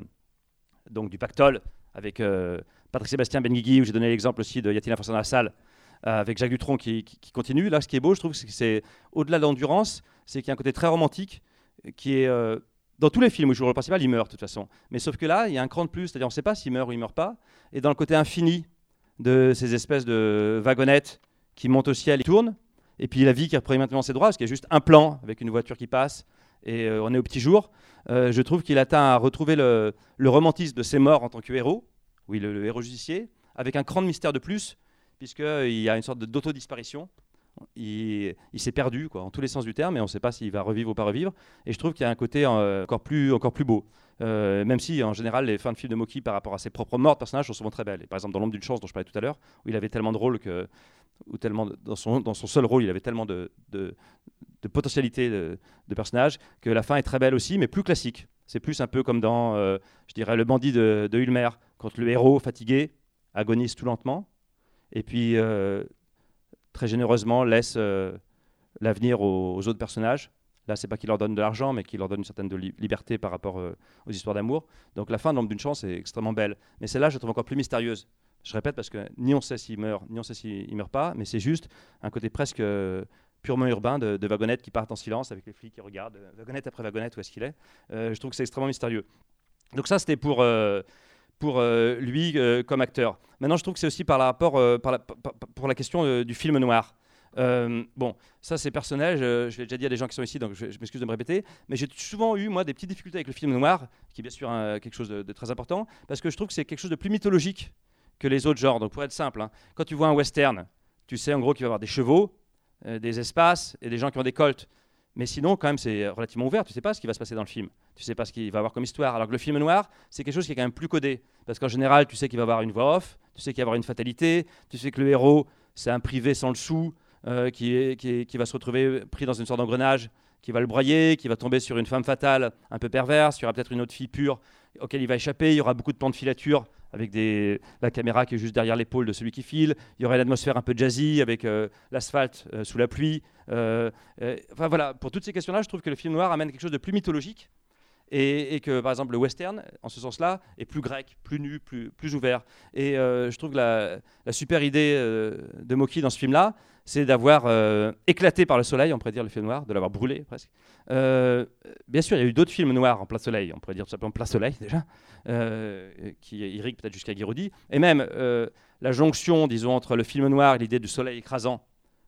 donc, du pactole avec euh, Patrick Sébastien Benguigui, où j'ai donné l'exemple aussi de Yatina Forçant dans la salle, euh, avec Jacques Dutronc qui, qui- continue. Là, ce qui est beau, je trouve, c'est que c'est au-delà de l'endurance, c'est qu'il y a un côté très romantique euh, qui est. euh, dans tous les films où il joue le principal, il meurt de toute façon. Mais sauf que là, il y a un cran de plus, c'est-à-dire on ne sait pas s'il meurt ou il meurt pas. Et dans le côté infini de ces espèces de wagonnettes qui montent au ciel et tournent, et puis la vie qui reprend maintenant ses droits, parce qu'il y a juste un plan avec une voiture qui passe, et euh, on est au petit jour, euh, je trouve qu'il atteint à retrouver le, romantisme de ses morts en tant que héros, oui, le, le héros justicier, avec un cran de mystère de plus, puisqu'il y a une sorte d'autodisparition. Il, s'est perdu en tous les sens du terme, et on ne sait pas s'il va revivre ou pas revivre. Et je trouve qu'il y a un côté euh, encore, plus, encore plus beau. Euh, même si, en général, les fins de films de Moki par rapport à ses propres morts de personnages sont souvent très belles. Par exemple, dans L'ombre d'une chance, dont je parlais tout à l'heure, où il avait tellement de rôles que. Ou tellement dans, son, seul rôle, il avait tellement de, de, de potentialité de, de personnage que la fin est très belle aussi, mais plus classique. C'est plus un peu comme dans, euh, je dirais, Le bandit de, de Ulmer, quand le héros fatigué agonise tout lentement, et puis très généreusement laisse euh, l'avenir aux, autres personnages. Là, c'est pas qu'il leur donne de l'argent, mais qu'il leur donne une certaine liberté par rapport euh, aux histoires d'amour. Donc la fin de L'Ombre d'une chance est extrêmement belle. Mais celle-là, je trouve encore plus mystérieuse. Je répète parce que ni on sait s'il meurt, ni on sait s'il meurt pas, mais c'est juste un côté presque euh, purement urbain de, de wagonnette qui partent en silence avec les flics qui regardent wagonnette après wagonnette où est-ce qu'il est. Je trouve que c'est extrêmement mystérieux. Donc ça, c'était pour, pour euh, lui euh, comme acteur. Maintenant, je trouve que c'est aussi par, rapport, euh, pour la question euh, du film noir. Euh, bon, ça c'est personnel, je, je l'ai déjà dit à des gens qui sont ici, donc je, m'excuse de me répéter, mais j'ai souvent eu, moi, des petites difficultés avec le film noir, qui est bien sûr quelque chose de, très important, parce que je trouve que c'est quelque chose de plus mythologique que les autres genres. Donc pour être simple, hein, quand tu vois un western, tu sais en gros qu'il va y avoir des chevaux, euh, des espaces et des gens qui ont des colts. Mais sinon, quand même, c'est relativement ouvert. Tu sais pas ce qui va se passer dans le film. Tu sais pas ce qu'il va avoir comme histoire. Alors que le film noir, c'est quelque chose qui est quand même plus codé. Parce qu'en général, tu sais qu'il va avoir une voix off, tu sais qu'il va avoir une fatalité, tu sais que le héros, c'est un privé sans le sou, euh, qui va se retrouver pris dans une sorte d'engrenage, qui va le broyer, qui va tomber sur une femme fatale un peu perverse. Il y aura peut-être une autre fille pure auquel il va échapper. Il y aura beaucoup de plans de filature avec la caméra qui est juste derrière l'épaule de celui qui file. Il y aurait l'atmosphère un peu jazzy avec euh, l'asphalte euh, sous la pluie. Euh, enfin voilà, pour toutes ces questions-là, je trouve que le film noir amène quelque chose de plus mythologique. Et, que par exemple le western, en ce sens-là, est plus grec, plus nu, plus, plus ouvert. Et euh, je trouve que la, super idée euh, de Moki dans ce film-là, c'est d'avoir euh, éclaté par le soleil, on pourrait dire le film noir, de l'avoir brûlé presque. Bien sûr, il y a eu d'autres films noirs en plein soleil, on pourrait dire tout simplement plein soleil déjà, qui irriguent peut-être jusqu'à Guiraudy. Et même la jonction, disons, entre le film noir et l'idée du soleil écrasant,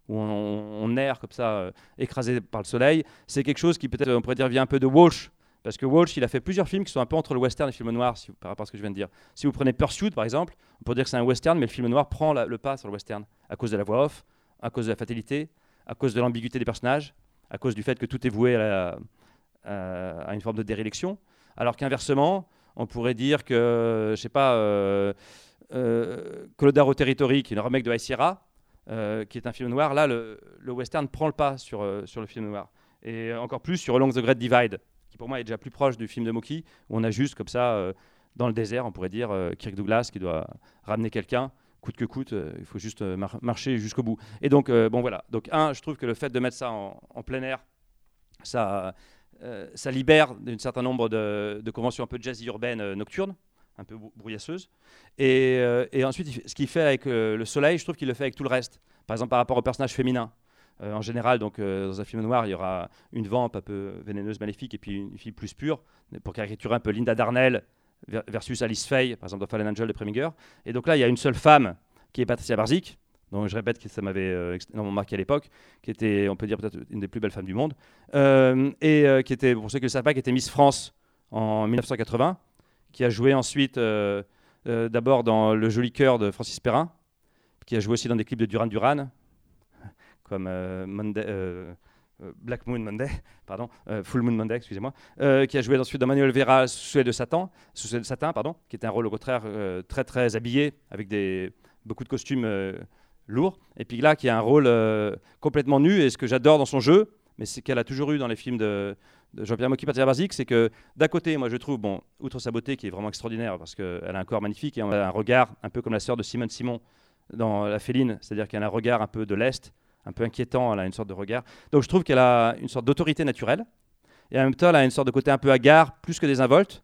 où on, erre comme ça, écrasé par le soleil, c'est quelque chose qui peut-être, on pourrait dire, vient un peu de Walsh, Parce que Walsh, il a fait plusieurs films qui sont un peu entre le western et le film noir, par rapport à ce que je viens de dire. Si vous prenez Pursuit, par exemple, on peut dire que c'est un western, mais le film noir prend le pas sur le western, à cause de la voix off, à cause de la fatalité, à cause de l'ambiguïté des personnages, à cause du fait que tout est voué à, une forme de déréliction. Alors qu'inversement, on pourrait dire que, je sais pas, euh, euh, Territory, qui est le remake de High Sierra, euh, qui est un film noir, là, le, le western prend le pas sur, euh, sur le film noir. Et encore plus sur Along the Great Divide, qui pour moi est déjà plus proche du film de Moki, où on a juste comme ça, euh, dans le désert, on pourrait dire, euh, Kirk Douglas qui doit ramener quelqu'un, coûte que coûte, euh, il faut juste mar- marcher jusqu'au bout. Et donc, bon voilà. Donc, un, je trouve que le fait de mettre ça en, plein air, ça, ça libère d'un certain nombre de, conventions un peu jazzy urbaines euh, nocturnes, un peu brou- brouillasseuses. Et, et ensuite, ce qu'il fait avec le soleil, je trouve qu'il le fait avec tout le reste. Par exemple, par rapport au personnage féminin. Euh, en général, donc, euh, dans un film noir, il y aura une vampe un peu vénéneuse, maléfique, et puis une fille plus pure, pour caricaturer un peu Linda Darnell ver- versus Alice Faye, par exemple dans Fallen Angel de Preminger. Et donc là, il y a une seule femme, qui est Patricia Barzik, dont je répète que ça m'avait euh, énormément marqué à l'époque, qui était, on peut dire, peut-être une des plus belles femmes du monde, euh, et qui était, pour ceux qui ne le savent pas, qui était Miss France en 1980, qui a joué ensuite d'abord dans Le Joli Cœur de Francis Perrin, qui a joué aussi dans des clips de Duran Duran, comme euh, euh, euh, Black Moon Monday, pardon, Full Moon Monday, excusez-moi, qui a joué ensuite dans Manuel Vera Souhait de Satan, de Satin, pardon, qui était un rôle au contraire très très habillé, avec des, beaucoup de costumes lourds, et puis là qui a un rôle complètement nu, et ce que j'adore dans son jeu, mais c'est qu'elle a toujours eu dans les films de, Jean-Pierre Mocky, Patricia Barzik, c'est que d'un côté, moi je trouve, outre sa beauté qui est vraiment extraordinaire, parce qu'elle a un corps magnifique, et elle a un regard un peu comme la sœur de Simone Simon dans La Féline, c'est-à-dire qu'elle a un regard un peu de l'Est, un peu inquiétant, elle a une sorte de regard. Donc je trouve qu'elle a une sorte d'autorité naturelle, et en même temps elle a une sorte de côté un peu hagard, plus que désinvolte.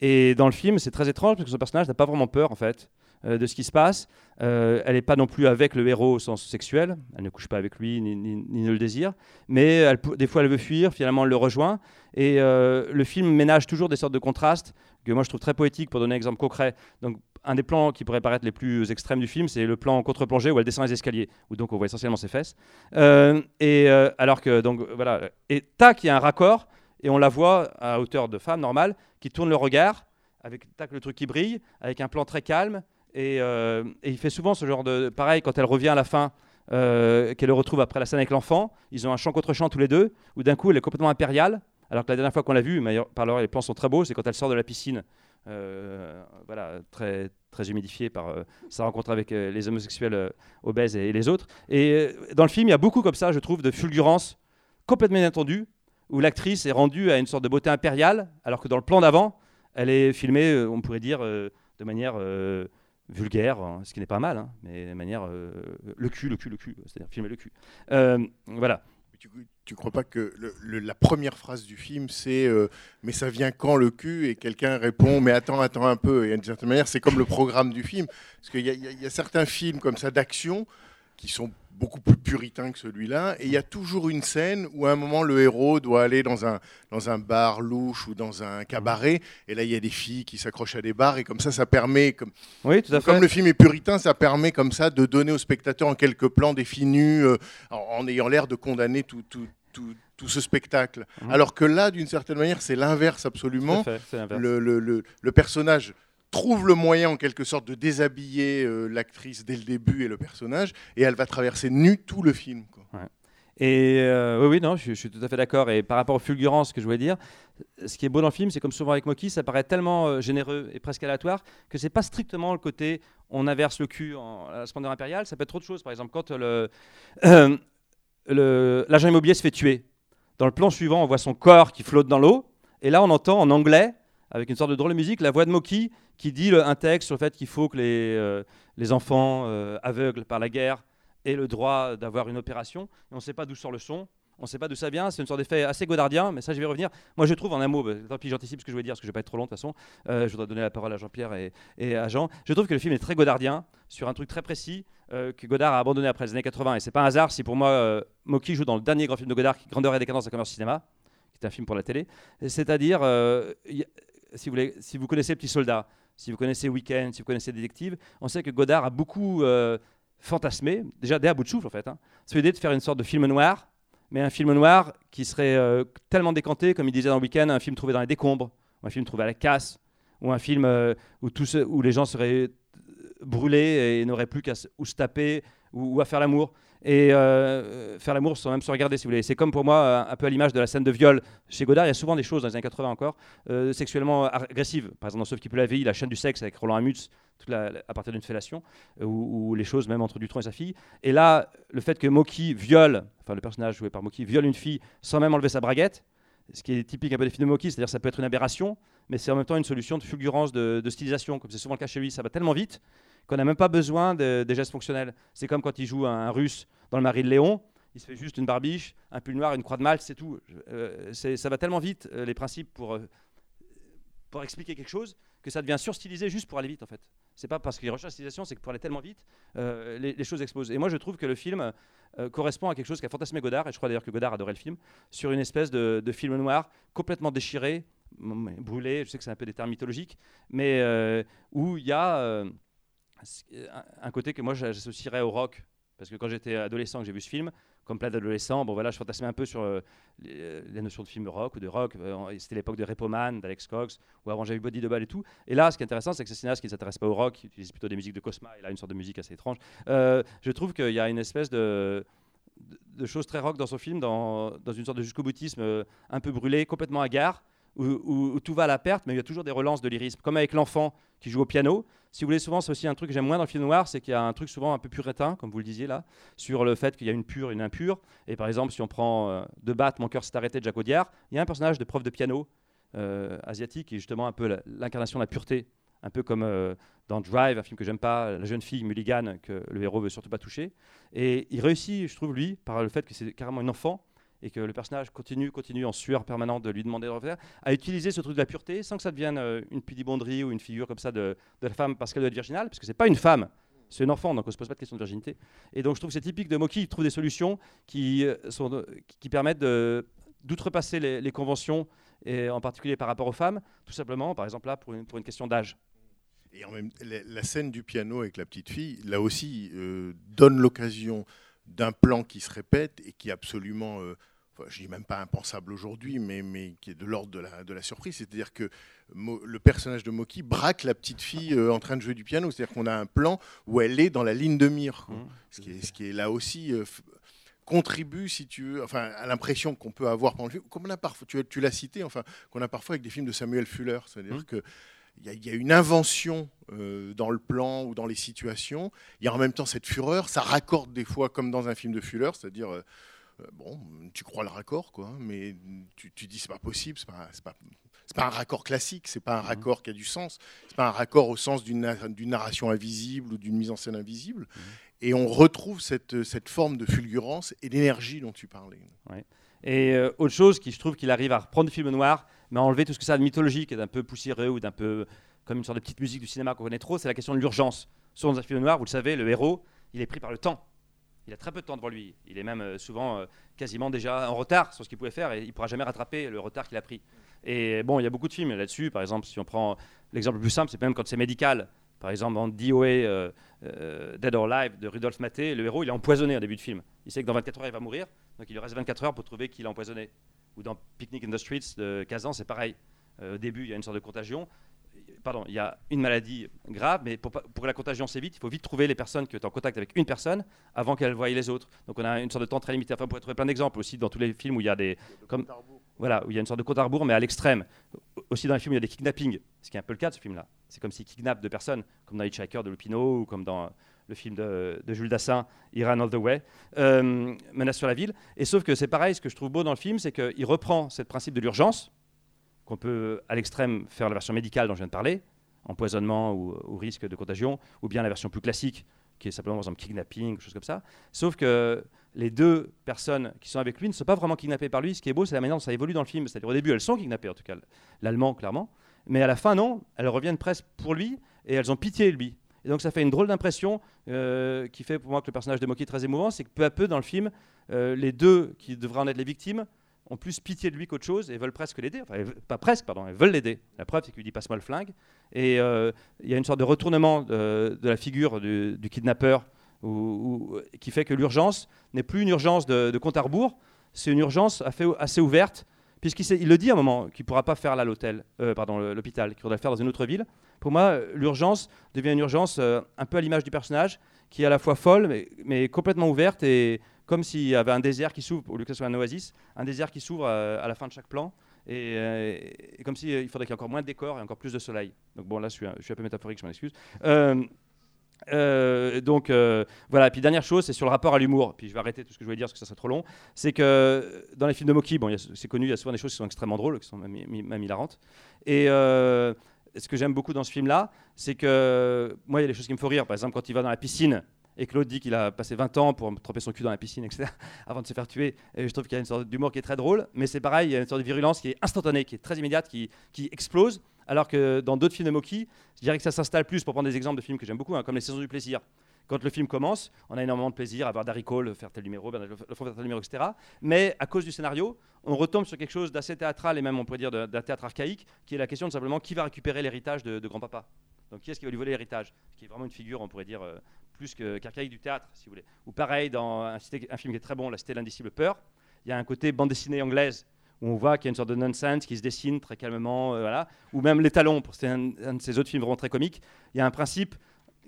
Et dans le film, c'est très étrange parce que son personnage n'a pas vraiment peur en fait euh, de ce qui se passe. Euh, elle n'est pas non plus avec le héros au sens sexuel, elle ne couche pas avec lui ni, ne le désire, mais des fois elle veut fuir, finalement elle le rejoint. Et euh, le film ménage toujours des sortes de contrastes que moi je trouve très poétiques pour donner un exemple concret. Donc un des plans qui pourrait paraître les plus extrêmes du film, c'est le plan contre-plongée où elle descend les escaliers, où donc on voit essentiellement ses fesses. Euh, et euh, alors que donc voilà, et tac, il y a un raccord et on la voit à hauteur de femme normale qui tourne le regard avec tac le truc qui brille, avec un plan très calme. Et, euh, il fait souvent ce genre de pareil quand elle revient à la fin. qu'elle le retrouve après la scène avec l'enfant, ils ont un chant contre chant tous les deux, où d'un coup elle est complètement impériale, alors que la dernière fois qu'on l'a vue, par les plans sont très beaux, c'est quand elle sort de la piscine, voilà, très, très humidifiée par euh, sa rencontre avec euh, les homosexuels euh, obèses et, les autres. Et euh, dans le film, il y a beaucoup comme ça, je trouve, de fulgurance complètement inattendue, où l'actrice est rendue à une sorte de beauté impériale, alors que dans le plan d'avant, elle est filmée, euh, on pourrait dire, euh, de manière euh, vulgaire, hein, ce qui n'est pas mal, hein, mais de manière euh, le cul, le cul, le cul, c'est-à-dire filmer le cul. Euh, voilà. Tu crois pas que la première phrase du film, c'est euh, Mais ça vient quand le cul? Et quelqu'un répond Mais attends, attends un peu. Et d'une certaine manière, c'est comme le programme du film. Parce qu'il y a certains films comme ça d'action qui sont beaucoup plus puritains que celui-là. Et il y a toujours une scène où à un moment, le héros doit aller dans un, dans un bar louche ou dans un cabaret. Et là, il y a des filles qui s'accrochent à des bars. Et comme ça, ça permet. Comme, Oui, tout à fait. comme le film est puritain, ça permet comme ça de donner au spectateur en quelques plans des filles nues, euh, en, en ayant l'air de condamner tout, tout, tout, tout ce spectacle. Mhm. Alors que là, d'une certaine manière, c'est l'inverse absolument. Fait, l'inverse. Le, le- le- le personnage trouve le moyen en quelque sorte de déshabiller euh, l'actrice dès le début et le personnage, et elle va traverser nue tout le film. Et euh, oui, oui, non, je, suis tout à fait d'accord. Et par rapport aux fulgurances que je voulais dire, ce qui est beau dans le film, c'est comme souvent avec Moki, ça paraît tellement euh, généreux et presque aléatoire que c'est pas strictement le côté on inverse le cul en à la splendeur impériale. Ça peut être autre chose. Par exemple, quand le- l'agent immobilier se fait tuer, dans le plan suivant, on voit son corps qui flotte dans l'eau, et là, on entend en anglais, avec une sorte de drôle de musique, la voix de Moki qui dit un texte sur le fait qu'il faut que les, euh, les enfants euh, aveugles par la guerre aient le droit d'avoir une opération. Et on ne sait pas d'où sort le son. On ne sait pas d'où ça vient, c'est une sorte d'effet assez godardien, mais ça je vais revenir. Moi je trouve en un mot, bah, tant pis j'anticipe ce que je voulais dire, parce que je ne vais pas être trop long de toute façon, Euh, je voudrais donner la parole à Jean-Pierre et, à Jean. Je trouve que le film est très godardien, sur un truc très précis, que Godard a abandonné après les années 80, et c'est pas un hasard si pour moi Moki joue dans le dernier grand film de Godard, Grandeur et décadence d'un commerce cinéma, qui est un film pour la télé, c'est-à-dire, si, vous si vous connaissez Petit Soldat, si vous connaissez Weekend, si vous connaissez Détective, on sait que Godard a beaucoup euh, fantasmé, déjà dès à bout de souffle en fait, hein, sur l'idée de faire une sorte de film noir, mais un film noir qui serait euh, tellement décanté, comme il disait dans week-end, un film trouvé dans les décombres, ou un film trouvé à la casse, ou un film euh, où, où les gens seraient brûlés et n'auraient plus qu'à se, taper ou à faire l'amour. Et euh, faire l'amour sans même se regarder, si vous voulez. C'est comme pour moi, euh, un peu à l'image de la scène de viol chez Godard. Il y a souvent des choses dans les années 80 encore, euh, sexuellement agressives. Par exemple, dans Sauf qui peut la vie, la chaîne du sexe avec Roland Amutz, à partir d'une fellation, ou, les choses même entre Dutron et sa fille. Et là, le fait que Moki viole, enfin le personnage joué par Moki, viole une fille sans même enlever sa braguette, ce qui est typique un peu des films de Moki, c'est-à-dire ça peut être une aberration, mais c'est en même temps une solution de fulgurance, de stylisation, comme c'est souvent le cas chez lui. Ça va tellement vite qu'on n'a même pas besoin de- des gestes fonctionnels. C'est comme quand il joue un, un russe dans le Mari de Léon, il se fait juste une barbiche, un pull noir, une croix de Malte, c'est tout. Euh, ça va tellement vite, euh, les principes, pour, euh, pour expliquer quelque chose, que ça devient surstylisé juste pour aller vite, en fait. C'est pas parce qu'il recherche la stylisation, c'est que pour aller tellement vite, les, choses explosent. Et moi, je trouve que le film correspond à quelque chose qu'a fantasmé Godard, et je crois d'ailleurs que Godard adorait le film, sur une espèce de, film noir complètement déchiré, brûlé, je sais que c'est un peu des termes mythologiques, mais où il y a un- côté que moi j'associerais au rock. Parce que quand j'étais adolescent, que j'ai vu ce film, comme plein d'adolescents, bon voilà, je fantasmais un peu sur euh, les, les notions de film rock ou de rock. Euh, C'était l'époque de Repoman, d'Alex Cox, ou vu Body Double et tout. Et là, ce qui est intéressant, c'est que ce cinéaste qui ne s'intéresse pas au rock, qui utilise plutôt des musiques de Cosma, et là une sorte de musique assez étrange. Euh, je trouve qu'il y a une espèce de, de, de choses très rock dans son film, dans, dans une sorte de jusqu'au boutisme euh, un peu brûlé, complètement hagard, où, où- où tout va à la perte, mais il y a toujours des relances de lyrisme. Comme avec l'enfant qui joue au piano. Si vous voulez, souvent, c'est aussi un truc que j'aime moins dans le film noir, c'est qu'il y a un truc souvent un peu puritain, comme vous le disiez là, sur le fait qu'il y a une pure et une impure. Et par exemple, si on prend euh, De Batte, Mon cœur s'est arrêté de Jacques Audiard, il y a un personnage de prof de piano euh, asiatique qui est justement un peu l'incarnation de la pureté. Un peu comme euh, dans Drive, un film que j'aime pas, la jeune fille Mulligan, que le héros veut surtout pas toucher. Et il réussit, je trouve, lui, par le fait que c'est carrément une enfant, et que le personnage continue, continue en sueur permanente de lui demander de refaire, à utiliser ce truc de la pureté sans que ça devienne euh, une pudibonderie ou une figure comme ça de, de la femme parce qu'elle doit être virginale, parce que c'est pas une femme, c'est un enfant, donc on se pose pas de question de virginité. Et donc je trouve que c'est typique de Moki, il trouve des solutions qui, euh, sont, qui permettent d'outrepasser les, conventions, et en particulier par rapport aux femmes, tout simplement, par exemple là, pour une, pour une question d'âge. Et en même la, scène du piano avec la petite fille, là aussi, euh, donne l'occasion d'un plan qui se répète et qui est absolument, enfin, je dis même pas impensable aujourd'hui, mais, mais qui est de l'ordre de la, de la surprise. C'est-à-dire que Mo- le personnage de Moki braque la petite fille euh, en train de jouer du piano. C'est-à-dire qu'on a un plan où elle est dans la ligne de mire. Mhm. Ce, qui est, ce qui est là aussi euh, contribue, si tu veux, enfin, à l'impression qu'on peut avoir pendant le film, comme on a parfois, tu, tu l'as cité, enfin, qu'on a parfois avec des films de Samuel Fuller. C'est-à-dire Mhm. que il y, a- il y a une invention euh, dans le plan ou dans les situations. Il y a en même temps cette fureur. Ça raccorde des fois comme dans un film de Fuller, c'est-à-dire euh, bon, tu crois le raccord, quoi, mais tu, tu dis c'est pas possible, c'est pas, pas, un raccord classique, c'est pas un raccord qui a du sens, c'est pas un raccord au sens d'une na- d'une narration invisible ou d'une mise en scène invisible. Et on retrouve cette, cette forme de fulgurance et d'énergie dont tu parlais. Et euh, autre chose qui, je trouve qu'il arrive à reprendre le film noir, mais à enlever tout ce que ça a de mythologique et d'un peu poussiéreux ou d'un peu comme une sorte de petite musique du cinéma qu'on connaît trop, c'est la question de l'urgence. Souvent dans un film noir, vous le savez, le héros, il est pris par le temps. Il a très peu de temps devant lui. Il est même euh, souvent euh, quasiment déjà en retard sur ce qu'il pouvait faire et il ne pourra jamais rattraper le retard qu'il a pris. Et bon, il y a beaucoup de films là-dessus. Par exemple, si on prend l'exemple le plus simple, c'est même quand c'est médical. Par exemple, dans DOA, euh, Dead or Alive de Rudolf Maté, le héros, il est empoisonné au début du film. Il sait que dans 24 heures, il va mourir, donc il lui reste 24 heures pour trouver qu'il est empoisonné. Ou dans Picnic in the Streets de Kazan, c'est pareil. Au début, il y a une sorte de contagion. Pardon, il y a une maladie grave, mais pour, que la contagion s'évite, il faut vite trouver les personnes qui sont en contact avec une personne avant qu'elle voie les autres. Donc on a une sorte de temps très limité. Enfin, on pourrait trouver plein d'exemples aussi dans tous les films où il y a des. Comme, voilà, où il y a une sorte de compte à rebours, mais à l'extrême. Aussi dans les films où il y a des kidnappings, ce qui est un peu le cas de ce film-là. C'est comme s'il kidnappe deux personnes, comme dans Hitchhiker de Lupino ou comme dans le film de, de Jules Dassin, Iran All the Way, euh, Menace sur la ville. Et sauf que c'est pareil, ce que je trouve beau dans le film, c'est qu'il reprend ce principe de l'urgence, qu'on peut à l'extrême faire la version médicale dont je viens de parler, empoisonnement ou, risque de contagion, ou bien la version plus classique, qui est simplement par exemple kidnapping, choses comme ça. Sauf que les deux personnes qui sont avec lui ne sont pas vraiment kidnappées par lui. Ce qui est beau, c'est la manière dont ça évolue dans le film. C'est-à-dire au début, elles sont kidnappées, en tout cas l'allemand, clairement. Mais à la fin, non, elles reviennent presque pour lui et elles ont pitié de lui. Et donc ça fait une drôle d'impression euh, qui fait pour moi que le personnage de Moki est très émouvant, c'est que peu à peu dans le film, euh, les deux qui devraient en être les victimes ont plus pitié de lui qu'autre chose et veulent presque l'aider. Enfin, pas presque, pardon, elles veulent l'aider. La preuve, c'est qu'il dit passe-moi le flingue. Et euh, il y a une sorte de retournement de, de la figure du, kidnappeur qui fait que l'urgence n'est plus une urgence de, de compte à rebours, c'est une urgence assez, ouverte, puisqu'il le dit à un moment qu'il ne pourra pas faire là l'hôtel, euh, l'hôpital, qu'il faudra le faire dans une autre ville. Pour moi, euh, l'urgence devient une urgence euh, un peu à l'image du personnage, qui est à la fois folle, mais, mais complètement ouverte, et comme s'il y avait un désert qui s'ouvre, au lieu que ce soit un oasis, un désert qui s'ouvre à, à la fin de chaque plan, et, euh, comme s'il il faudrait qu'il y ait encore moins de décors et encore plus de soleil. Donc bon, là, je suis un, peu métaphorique, je m'en excuse. Euh, euh, donc euh, voilà, puis dernière chose, c'est sur le rapport à l'humour. Puis je vais arrêter tout ce que je voulais dire parce que ça serait trop long. C'est que dans les films de Moki, bon, c'est connu, il y a souvent des choses qui sont extrêmement drôles, qui sont même, hilarantes. Et euh, ce que j'aime beaucoup dans ce film-là, c'est que moi, il y a des choses qui me font rire. Par exemple, quand il va dans la piscine et l'autre dit qu'il a passé 20 ans pour tremper son cul dans la piscine, etc., avant de se faire tuer. Et je trouve qu'il y a une sorte d'humour qui est très drôle, mais c'est pareil, il y a une sorte de virulence qui est instantanée, qui est très immédiate, qui, qui explose. Alors que dans d'autres films de Moki, je dirais que ça s'installe plus, pour prendre des exemples de films que j'aime beaucoup, hein, comme Les Saisons du plaisir. Quand le film commence, on a énormément de plaisir à voir Darry Cole faire tel numéro, Bernard faire tel numéro, etc. Mais à cause du scénario, on retombe sur quelque chose d'assez théâtral et même on pourrait dire d'un théâtre archaïque, qui est la question de simplement qui va récupérer l'héritage de, de grand-papa. Donc qui est-ce qui va lui voler l'héritage? Qui est vraiment une figure, on pourrait dire, euh, plus que- qu'archaïque du théâtre, si vous voulez. Ou pareil, dans un, film qui est très bon, La Cité de Peur, il y a un côté bande dessinée anglaise où on voit qu'il y a une sorte de nonsense qui se dessine très calmement, euh, voilà. ou même Les Talons, c'est un de ces autres films vraiment très comiques, il y a un principe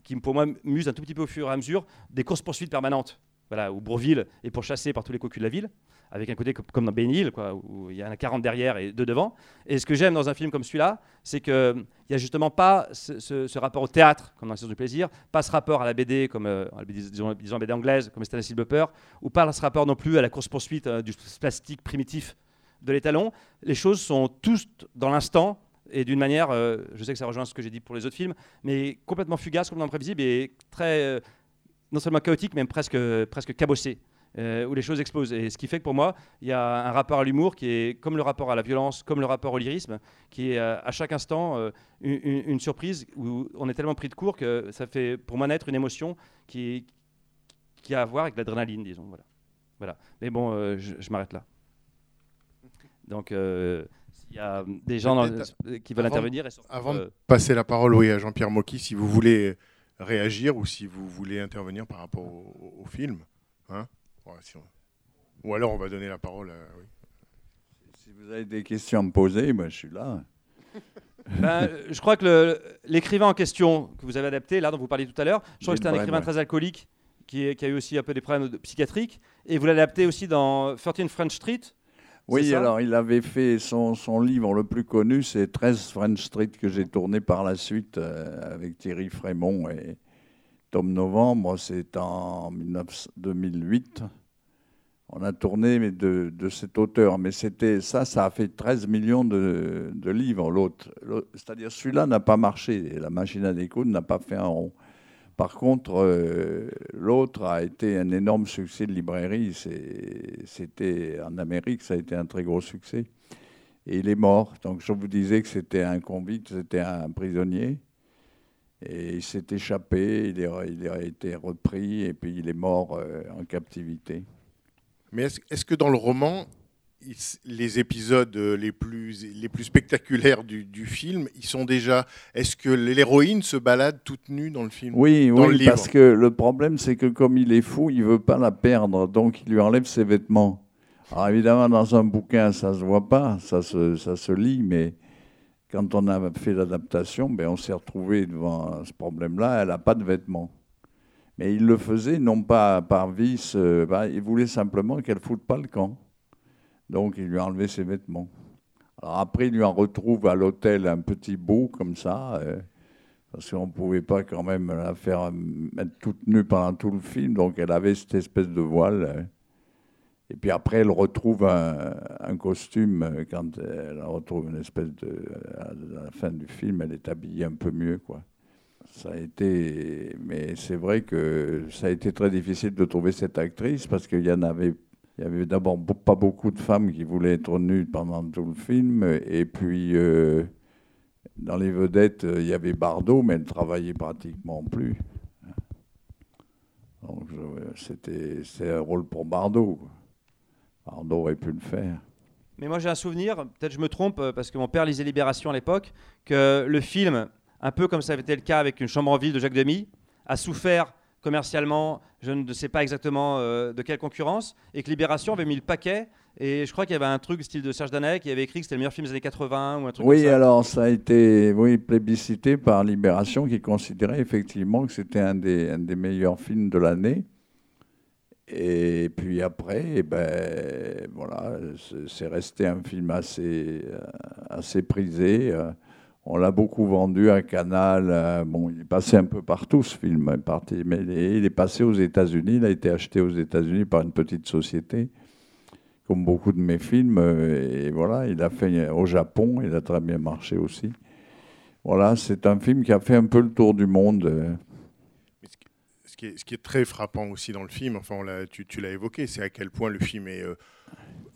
qui pour moi muse un tout petit peu au fur et à mesure des courses-poursuites permanentes, voilà, où Bourville est pourchassé par tous les cocus de la ville, avec un côté co- comme dans Ben Hill, quoi, où il y en a 40 derrière et deux devant. Et ce que j'aime dans un film comme celui-là, c'est qu'il n'y a justement pas ce, rapport au théâtre, comme dans La Science du plaisir, pas ce rapport à la BD, comme euh, disons, disons BD anglaise, comme Stanley Silberper, ou pas ce rapport non plus à la course-poursuite euh, du plastique primitif de l'étalon. Les choses sont tous dans l'instant et d'une manière, euh, je sais que ça rejoint ce que j'ai dit pour les autres films, mais complètement fugace, complètement imprévisible et très, euh, non seulement chaotique, mais même presque, presque cabossé, euh, où les choses explosent. Et ce qui fait que pour moi, il y a un rapport à l'humour qui est comme le rapport à la violence, comme le rapport au lyrisme, qui est euh, à chaque instant euh, une, surprise où on est tellement pris de court que ça fait pour moi naître une émotion qui, qui a à voir avec l'adrénaline, disons. Voilà. voilà. Mais bon, euh, je, je m'arrête là. Donc, s'il y a des gens dans- qui veulent avant- intervenir, et Avant de passer la parole oui, à Jean-Pierre Mocky, si vous voulez réagir ou si vous voulez intervenir par rapport au, au- au film. hein. Si on- Ou alors on va donner la parole à. oui. Si vous avez des questions à me poser, moi je suis là. Ben, je crois que l'écrivain en question que vous avez adapté, là dont vous parliez tout à l'heure, je crois que c'était un écrivain très alcoolique qui, est- qui a eu aussi un peu des problèmes de- psychiatriques. Et vous l'avez adapté aussi dans 13 French Street. Oui, alors il avait fait son, son livre le plus connu, c'est 13 French Street que j'ai tourné par la suite euh, avec Thierry Frémont et Tom Novembre. C'est en 19 2008. On a tourné mais de, de cet auteur, mais c'était ça, ça a fait 13 millions de, de livres. L'autre, c'est-à-dire celui-là n'a pas marché. La machine à découdre n'a pas fait un rond. Par contre, euh, l'autre a été un énorme succès de librairie. C'était en Amérique, ça a été un très gros succès. Et il est mort. Donc je vous disais que c'était un convict, c'était un prisonnier. Et il s'est échappé, il, a été repris et puis il est mort euh, en captivité. Mais est-ce que dans le roman, les épisodes euh, les plus, les plus spectaculaires du, du film, ils sont déjà. Est-ce que l'héroïne se balade toute nue dans le film? Oui, Dans oui, parce que le problème, c'est que comme il est fou, il veut pas la perdre, donc il lui enlève ses vêtements. Alors évidemment, dans un bouquin, ça se voit pas, ça se, ça se lit, mais quand on a fait l'adaptation, ben, on s'est retrouvé devant ce problème-là, elle n'a pas de vêtements. Mais il le faisait non pas par vice, euh, bah, il voulait simplement qu'elle foute pas le camp. Donc il lui a enlevé ses vêtements. Alors après, il lui en retrouve à l'hôtel un petit bout comme ça. euh, parce qu'on ne pouvait pas quand même la faire euh, mettre toute nue pendant tout le film, donc elle avait cette espèce de voile. euh. Et puis après, elle retrouve un, costume euh, quand elle retrouve une espèce de. À la fin du film, elle est habillée un peu mieux, quoi. Ça a été. Mais c'est vrai que ça a été très difficile de trouver cette actrice parce qu'il y en avait. Il y avait d'abord pas beaucoup de femmes qui voulaient être nues pendant tout le film, et puis. euh, dans les vedettes, euh, il y avait Bardot, mais elle travaillait pratiquement plus. Donc c'était un rôle pour Bardot. Bardot aurait pu le faire. Mais moi j'ai un souvenir, peut-être je me trompe euh, parce que mon père lisait Libération à l'époque, que le film, un peu comme ça avait été le cas avec Une chambre en ville de Jacques Demy, a souffert commercialement, je ne sais pas exactement euh, de quelle concurrence, et que Libération avait mis le paquet. Et je crois qu'il y avait un truc style de Serge Danet qui avait écrit que c'était le meilleur film des années 80 ou un truc Oui, comme ça. alors ça a été oui, plébiscité par Libération qui considérait effectivement que c'était un des, un des meilleurs films de l'année. Et puis après, eh ben, voilà, c'est- resté un film assez, euh, assez prisé. Euh, On l'a beaucoup vendu à Canal. euh, Bon, il est passé un peu partout ce film, parti, mais il est, passé aux États-Unis. Il a été acheté aux États-Unis par une petite société, comme beaucoup de mes films. euh, Et voilà, il a fait au Japon. Il a très bien marché aussi. Voilà, c'est un film qui a fait un peu le tour du monde. euh. Ce qui- est, très frappant aussi dans le film, enfin, tu, l'as évoqué, c'est à quel point le film est, euh,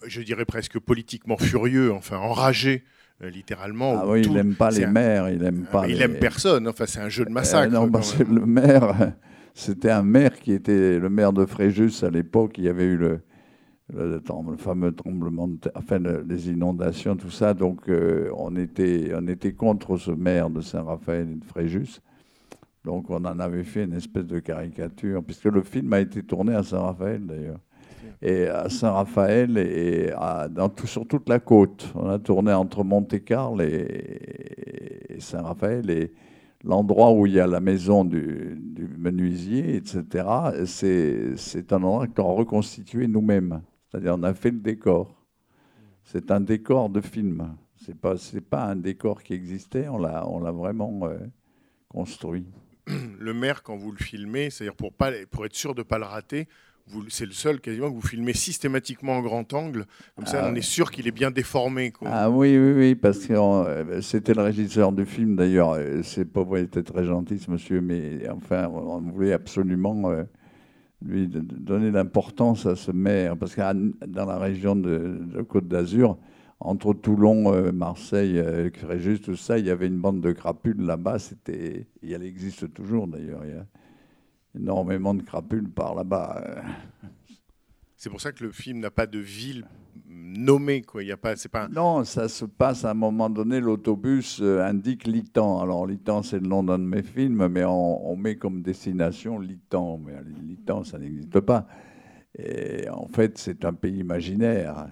je dirais presque politiquement furieux, enfin enragé, euh, littéralement. Ah oui, tout- il n'aime pas les un- maires, il n'aime Ah, pas. il les- aime personne, enfin c'est un jeu de Euh, massacre. non, parce que le maire, c'était un maire qui était le maire de Fréjus à l'époque. Il y avait eu le, le, trem- le fameux tremblement de terre, enfin le- les inondations, tout ça. Donc euh, on, était, on était contre ce maire de Saint-Raphaël et de Fréjus. Donc on en avait fait une espèce de caricature, puisque le film a été tourné à Saint-Raphaël d'ailleurs. Et à Saint-Raphaël et dans tout- sur toute la côte. On a tourné entre Monte-Carlo et, Saint-Raphaël. Et l'endroit où il y a la maison du, menuisier, etc., c'est un endroit qu'on a reconstitué nous-mêmes. C'est-à-dire on a fait le décor. C'est un décor de film. C'est pas c'est pas un décor qui existait. On l'a on l'a vraiment euh, construit. le maire, quand vous le filmez, c'est-à-dire pour, pas, pour être sûr de ne pas le rater, c'est le seul quasiment que vous filmez systématiquement en grand angle. Comme ça, Ah. on est sûr qu'il est bien déformé. quoi. Ah oui, oui, oui, parce que euh, c'était le régisseur du film d'ailleurs. euh, C'est pas vrai, il était très gentil ce monsieur, mais enfin, on voulait absolument euh, lui donner l'importance à ce maire, parce que dans la région de, de Côte d'Azur, entre Toulon, euh, Marseille, euh, Fréjus, tout ça, il y avait une bande de crapules là-bas. C'était, et elle existe toujours d'ailleurs. Il y a énormément de crapules par là-bas. euh. C'est pour ça que le film n'a pas de ville nommée. Quoi. Il y a pas, c'est pas Non, ça se passe à un moment donné, l'autobus euh, indique Litan. Alors Litan, c'est le nom d'un de mes films, mais on, on met comme destination Litan. Mais Litan, ça n'existe pas. Et en fait, c'est un pays imaginaire.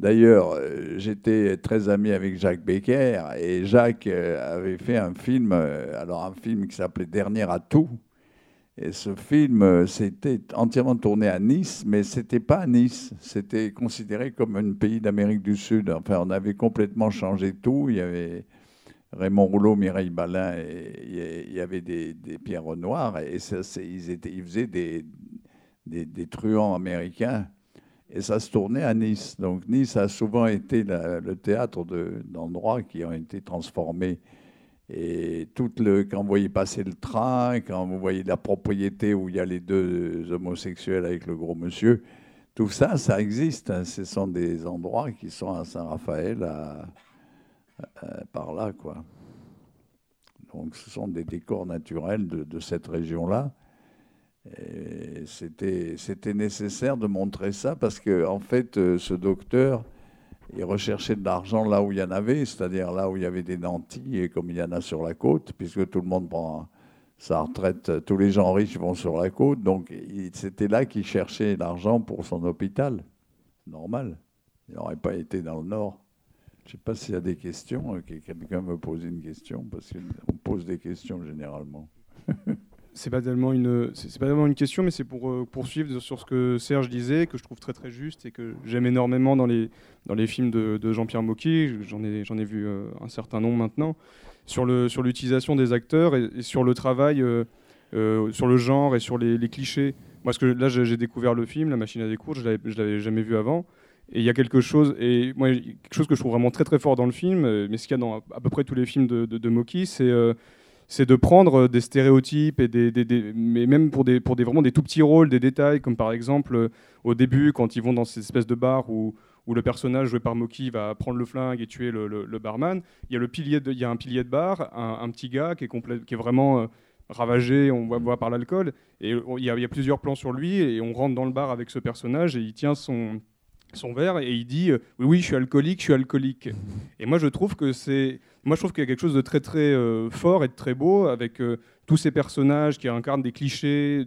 D'ailleurs, euh, j'étais très ami avec Jacques Becker, et Jacques euh, avait fait un film, euh, alors un film qui s'appelait Dernier atout. Et ce film, euh, c'était entièrement tourné à Nice, mais c'était pas à Nice. C'était considéré comme un pays d'Amérique du Sud. Enfin, on avait complètement changé tout. Il y avait Raymond Rouleau, Mireille Balin, et il y avait des, des Pierre Renoir, et ça, ils, faisaient des, des, truands américains. Et ça se tournait à Nice. Donc Nice a souvent été le théâtre de- d'endroits qui ont été transformés. Et tout le, quand vous voyez passer le train, quand vous voyez la propriété où il y a les deux homosexuels avec le gros monsieur, tout ça, ça existe. hein. Ce sont des endroits qui sont à Saint-Raphaël, par là, quoi. Donc, ce sont des décors naturels de, cette région-là. C'était nécessaire de montrer ça parce que, en fait, euh, ce docteur, il recherchait de l'argent là où il y en avait, c'est-à-dire là où il y avait des nantis, et comme il y en a sur la côte, puisque tout le monde prend sa retraite, tous les gens riches vont sur la côte, donc c'était là qu'il cherchait l'argent pour son hôpital. Normal. Il n'aurait pas été dans le nord. Je ne sais pas s'il y a des questions, euh, que quelqu'un me pose une question, parce qu'on pose des questions généralement. C'est pas tellement une, c'est pas tellement une question, mais c'est pour euh, poursuivre sur ce que Serge disait, que je trouve très très juste et que j'aime énormément dans les dans les films de, Jean-Pierre Mocky. J'en ai j'en ai vu euh, un certain nombre maintenant sur le sur l'utilisation des acteurs et, sur le travail, euh, sur le genre et sur les, clichés. Moi, parce que là, j'ai découvert le film, La Machine à découdre, je l'avais l'avais jamais vu avant. Et il y a quelque chose, et moi, quelque chose que je trouve vraiment très très fort dans le film, mais ce qu'il y a dans à peu près tous les films de, de, de Mocky, c'est c'est de prendre euh, des stéréotypes et des, des- des- mais même pour des pour des vraiment des tout petits rôles, des détails comme par exemple euh, au début quand ils vont dans cette espèce de bar où où le personnage joué par Moki va prendre le flingue et tuer le, le- barman. Il y a le pilier de, il y a un pilier de bar, un, un petit gars qui est qui est vraiment euh, ravagé, on voit, par l'alcool et il y, a, il y a plusieurs plans sur lui et on rentre dans le bar avec ce personnage et il tient son son verre et il dit euh, oui oui je suis alcoolique je suis alcoolique et moi je trouve que c'est moi je trouve qu'il y a quelque chose de très très euh, fort et de très beau avec euh, tous ces personnages qui incarnent des clichés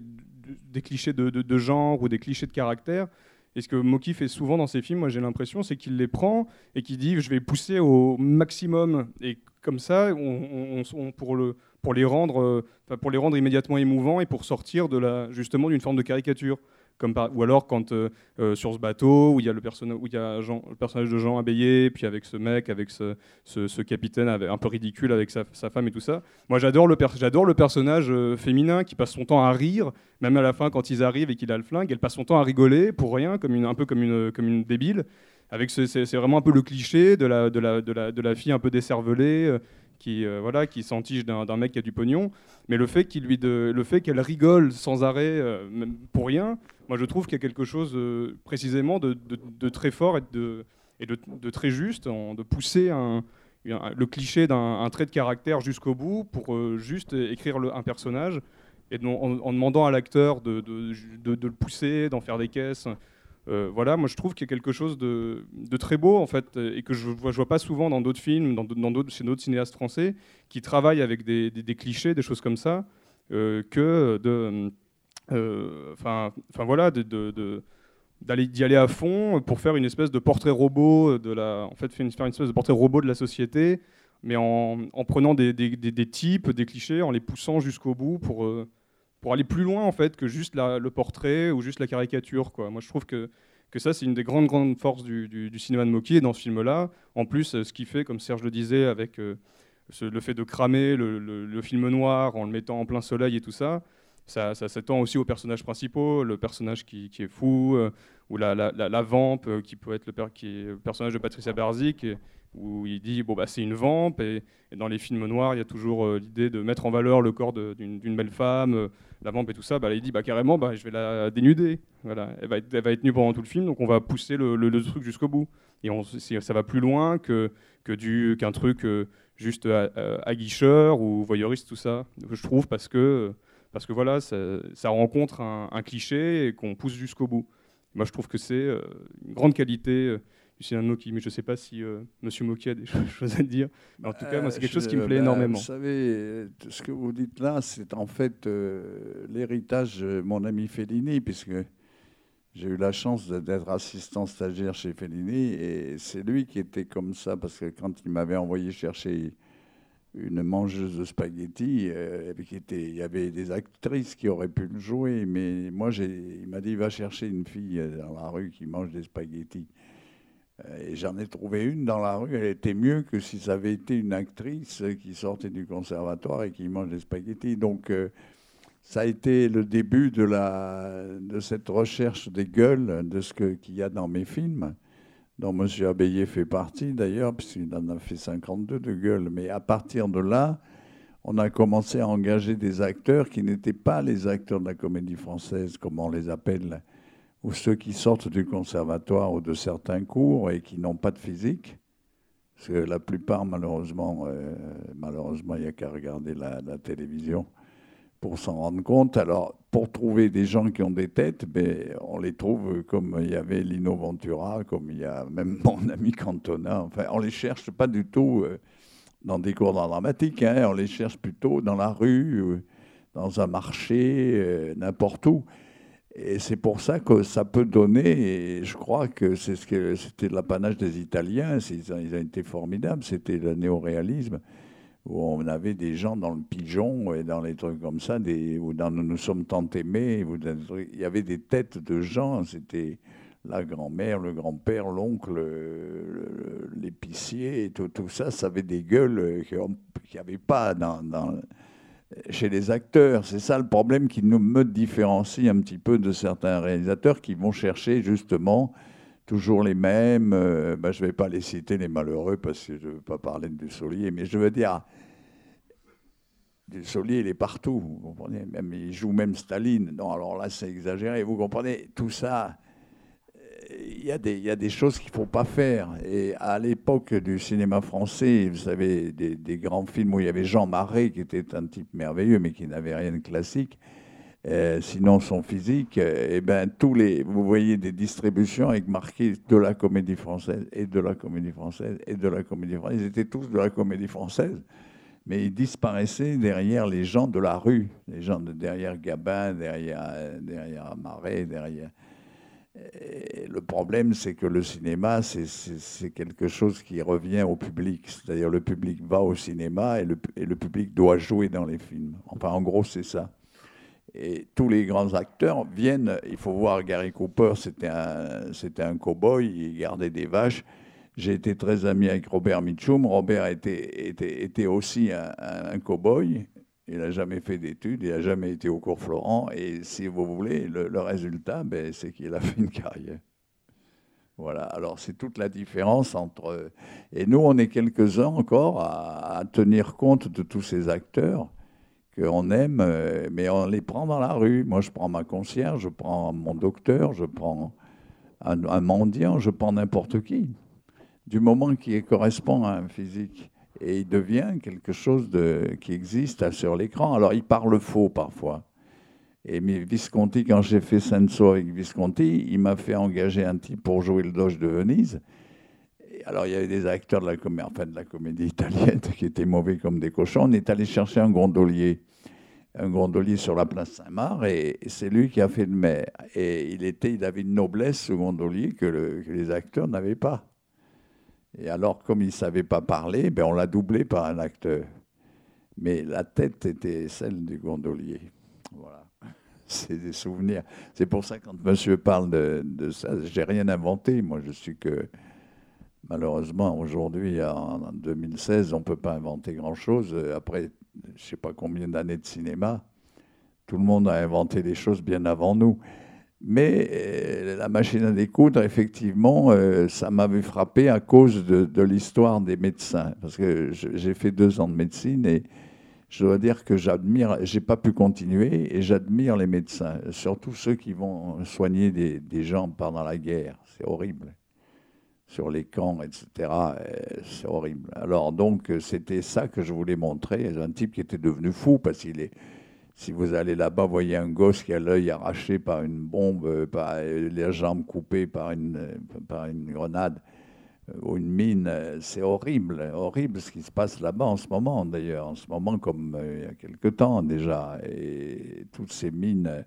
des clichés de, de- genre ou des clichés de caractère. Et ce que Moki fait souvent dans ses films, moi j'ai l'impression, c'est qu'il les prend et qu'il dit je vais pousser au maximum. Et comme ça, on, pour, le, pour, les rendre, pour les rendre immédiatement émouvants et pour sortir de la, justement d'une forme de caricature. Ou alors quand euh, euh, sur ce bateau où il y a le, personnage de Jean Abéillé, puis avec ce mec, avec ce, capitaine avec- un peu ridicule avec sa, femme et tout ça. Moi j'adore le, personnage euh, féminin qui passe son temps à rire, même à la fin quand ils arrivent et qu'il a le flingue, elle passe son temps à rigoler pour rien, comme un peu comme une, débile. Avec ce- c'est, vraiment un peu le cliché de la, de la fille un peu décervelée. Qui, euh, voilà, qui s'entiche d'un, mec qui a du pognon, mais le fait, qu'elle rigole sans arrêt, euh, même pour rien, moi je trouve qu'il y a quelque chose euh, précisément de, très fort et de, très juste, en- de pousser le cliché d'un un trait de caractère jusqu'au bout pour juste écrire un personnage et en, demandant à l'acteur de le pousser, d'en faire des caisses. Euh, voilà, moi je trouve qu'il y a quelque chose de, très beau en fait et que je je vois pas souvent dans d'autres films, dans, chez d'autres cinéastes français qui travaillent avec des, clichés, des choses comme ça, euh, que de, euh, enfin, voilà, d'y aller à fond pour faire une espèce de portrait robot de la, en fait, faire une, espèce de portrait robot de la société, mais en, en prenant des, des- types, des clichés, en les poussant jusqu'au bout pour euh, pour aller plus loin en fait que juste le portrait ou juste la caricature. Quoi. Moi, je trouve que, que ça, c'est une des grandes, grandes forces du, cinéma de. Et dans ce film-là, en plus, euh, ce qu'il fait, comme Serge le disait, avec euh, le fait de cramer le, film noir en le mettant en plein soleil et tout ça, ça, ça s'étend aussi aux personnages principaux, le personnage qui, est fou, euh, ou la, la, vampe, qui peut être le, personnage de Patricia Barzik, et- où il dit bon bah c'est une vampe, et, dans les films noirs, il y a toujours euh, l'idée de mettre en valeur le corps d'une belle femme, euh, la vampe et tout ça. Bah, là, il dit bah carrément, bah, je vais la dénuder. Voilà, elle va être, nue pendant tout le film, donc on va pousser le, truc jusqu'au bout. Et ça va plus loin que qu'un truc euh, juste à- aguicheur ou voyeuriste tout ça. Je trouve parce que parce que voilà, ça, rencontre un, un cliché et qu'on pousse jusqu'au bout. Moi, je trouve que c'est euh, une grande qualité de Moki, mais je ne sais pas si euh, Monsieur Moki a des choses à dire. Mais en tout cas, moi, c'est quelque chose qui me Euh, plaît bah, énormément. Vous savez, euh, ce que vous dites là, c'est en fait euh, l'héritage de mon ami Fellini, puisque j'ai eu la chance d'être assistant stagiaire chez Fellini, et c'est lui qui était comme ça, parce que quand il m'avait envoyé chercher une mangeuse de spaghettis, euh, qui était, il y avait des actrices qui auraient pu le jouer, mais moi, il m'a dit, va chercher une fille dans la rue qui mange des spaghettis. Euh, j'en ai trouvé une dans la rue, elle était mieux que si ça avait été une actrice qui sortait du conservatoire et qui mange des spaghettis. Donc euh, ça a été le début de, la, de cette recherche des gueules, de ce qu'il y a dans mes films, dont M. Abéillé fait partie d'ailleurs, puisqu'il en a fait 52 de gueules. Mais à partir de là, on a commencé à engager des acteurs qui n'étaient pas les acteurs de la comédie française, comme on les appelle, ou ceux qui sortent du conservatoire ou de certains cours et qui n'ont pas de physique. Parce que la plupart, malheureusement, euh, malheureusement, il n'y a qu'à regarder la, télévision pour s'en rendre compte. Alors, pour trouver des gens qui ont des têtes, ben, on les trouve comme il y avait Lino Ventura, comme il y a même mon ami Cantona. Enfin, on les cherche pas du tout euh, dans des cours d'art dramatique, hein. on les cherche plutôt dans la rue, euh, dans un marché, n'importe où. Et c'est pour ça que ça peut donner, et je crois que c'est ce c'était l'apanage des Italiens, ils ont, été formidables, c'était le néoréalisme, où on avait des gens dans le pigeon et dans les trucs comme ça, ou dans Nous nous sommes tant aimés, il y avait des têtes de gens, c'était la grand-mère, le grand-père, l'oncle, le- le- l'épicier, tout, ça, ça avait des gueules qu'il n'y avait pas dans, chez les acteurs. C'est ça le problème qui nous me différencie un petit peu de certains réalisateurs qui vont chercher justement toujours les mêmes. euh, ben, je ne vais pas les citer, les malheureux, parce que je ne veux pas parler de Dussolier, mais je veux dire, Dussolier, il est partout, vous comprenez même, Il joue même Staline. Non, alors là, c'est exagéré. Vous comprenez Tout ça, il y, a des- choses qu'il ne faut pas faire. Et à l'époque du cinéma français, vous savez, des, grands films où il y avait Jean Marais, qui était un type merveilleux, mais qui n'avait rien de classique. Euh, sinon, son physique, euh, eh ben, tous les, vous voyez des distributions avec marqué de la comédie française et de la comédie française et de la comédie française. Ils étaient tous de la comédie française. mais il disparaissait derrière les gens de la rue, les gens de derrière Gabin, derrière Marais, derrière. Le problème, c'est que le cinéma, c'est quelque chose qui revient au public. C'est-à-dire le public va au cinéma et le, public doit jouer dans les films. Enfin, en gros, c'est ça. Et tous les grands acteurs viennent. Il faut voir Gary Cooper, c'était un, cow-boy, il gardait des vaches. J'ai été très ami avec Robert Mitchum. Robert était aussi un, un cow-boy. Il n'a jamais fait d'études, il n'a jamais été au cours Florent. Et si vous voulez, le, résultat, ben, c'est qu'il a fait une carrière. Voilà, alors c'est toute la différence entre... Et nous, on est quelques-uns encore à, à, tenir compte de tous ces acteurs qu'on aime, euh, mais on les prend dans la rue. Moi, je prends ma concierge, je prends mon docteur, je prends un, un mendiant, je prends n'importe qui du moment qui correspond à un physique. Et il devient quelque chose de, qui existe sur l'écran. Alors, il parle faux parfois. Et Visconti, quand j'ai fait Senso avec Visconti, il m'a fait engager un type pour jouer le Doge de Venise. Alors, il y avait des acteurs de la, comédie, enfin, de la comédie italienne qui étaient mauvais comme des cochons. On est allé chercher un gondolier, un gondolier sur la place Saint-Marc, et c'est lui qui a fait le maire. Et il, était, il avait une noblesse, ce gondolier, que les acteurs n'avaient pas. Et alors, comme il ne savait pas parler, ben on l'a doublé par un acteur. Mais la tête était celle du gondolier. Voilà. C'est des souvenirs. C'est pour ça, quand monsieur parle de, ça, j'ai rien inventé. Moi, je suis que. Malheureusement, aujourd'hui, en 2016, on ne peut pas inventer grand-chose. Après, je ne sais pas combien d'années de cinéma, tout le monde a inventé des choses bien avant nous. Mais euh, la machine à découdre, effectivement, euh, ça m'avait frappé à cause de, l'histoire des médecins. Parce que j'ai fait deux ans de médecine et je dois dire que j'admire, j'ai pas pu continuer et j'admire les médecins, surtout ceux qui vont soigner des, gens pendant la guerre. C'est horrible. Sur les camps, etc. Euh, c'est horrible. Alors, donc, c'était ça que je voulais montrer. Un type qui était devenu fou parce qu'il est si vous allez là-bas, voyez un gosse qui a l'œil arraché par une bombe, euh, euh, les jambes coupées par une, euh, par une grenade ou une mine, c'est horrible, horrible ce qui se passe là-bas en ce moment d'ailleurs, en ce moment comme il y a quelque temps déjà. Et toutes ces mines,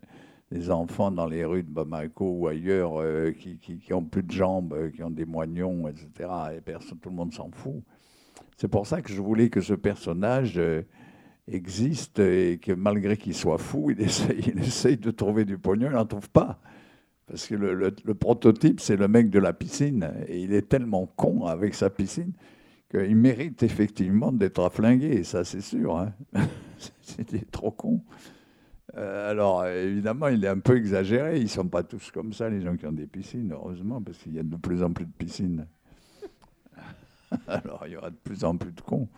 les enfants dans les rues de Bamako ou ailleurs qui, qui, ont plus de jambes, qui ont des moignons, etc. Et personne, tout le monde s'en fout. C'est pour ça que je voulais que ce personnage existe et que malgré qu'il soit fou, il essaye, il essaye de trouver du pognon, il n'en trouve pas. Parce que le, prototype, c'est le mec de la piscine. Et il est tellement con avec sa piscine qu'il mérite effectivement d'être afflingué, ça c'est sûr. Hein. C'était trop con. Euh, alors évidemment, il est un peu exagéré. Ils ne sont pas tous comme ça, les gens qui ont des piscines, heureusement, parce qu'il y a de plus en plus de piscines. alors il y aura de plus en plus de cons.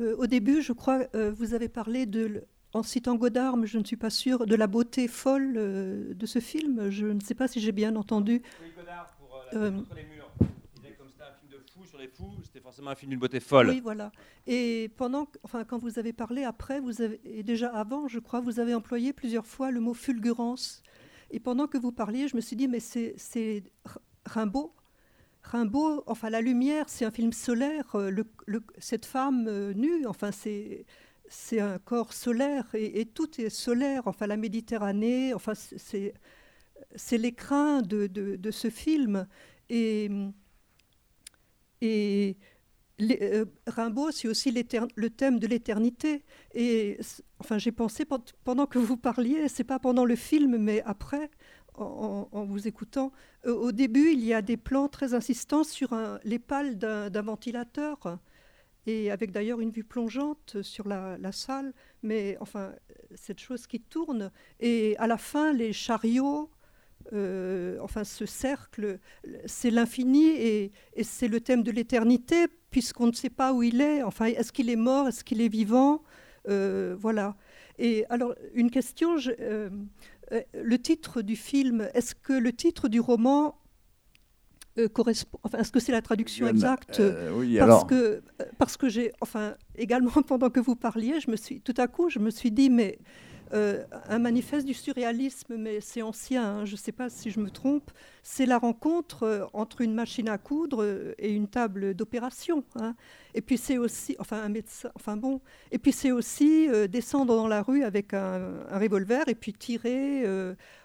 Euh, au début, je crois, euh, vous avez parlé de, en citant Godard, mais je ne suis pas sûre, de la beauté folle euh, de ce film. Je ne sais pas si j'ai bien entendu. Oui, Godard pour la Contre les murs. Il disait comme c'était un film de fou sur les fous, c'était forcément un film d'une beauté folle. Oui, voilà. Et pendant, enfin, quand vous avez parlé après, vous avez, et déjà avant, je crois, vous avez employé plusieurs fois le mot fulgurance. Et pendant que vous parliez, je me suis dit, mais c'est Rimbaud Rimbaud, enfin la lumière, c'est un film solaire. Euh, cette femme euh, nue, enfin c'est c'est un corps solaire et, tout est solaire. Enfin la Méditerranée, enfin c'est c'est l'écrin de, de, ce film et et euh, Rimbaud, c'est aussi le thème de l'éternité. Et enfin, j'ai pensé pendant que vous parliez, c'est pas pendant le film, mais après, en, vous écoutant. Euh, au début, il y a des plans très insistants sur les pales d'un ventilateur, et avec d'ailleurs une vue plongeante sur la, salle, mais enfin, cette chose qui tourne. Et à la fin, les chariots, euh, enfin, ce cercle, c'est l'infini et, c'est le thème de l'éternité, puisqu'on ne sait pas où il est. Enfin, est-ce qu'il est mort? Est-ce qu'il est vivant? Euh, Voilà. Et alors, une question, je, le titre du film, est-ce que le titre du roman euh, correspond, enfin, est-ce que c'est la traduction exacte? euh, Oui, parce alors. Que, parce que j'ai, enfin, également pendant que vous parliez, je me suis, tout à coup, je me suis dit, mais euh, un manifeste du surréalisme, mais c'est ancien, hein, je ne sais pas si je me trompe. C'est la rencontre euh, entre une machine à coudre euh, et une table d'opération. hein. Et puis c'est aussi, enfin un médecin, enfin bon. Et puis c'est aussi descendre dans la rue avec un, revolver et puis tirer,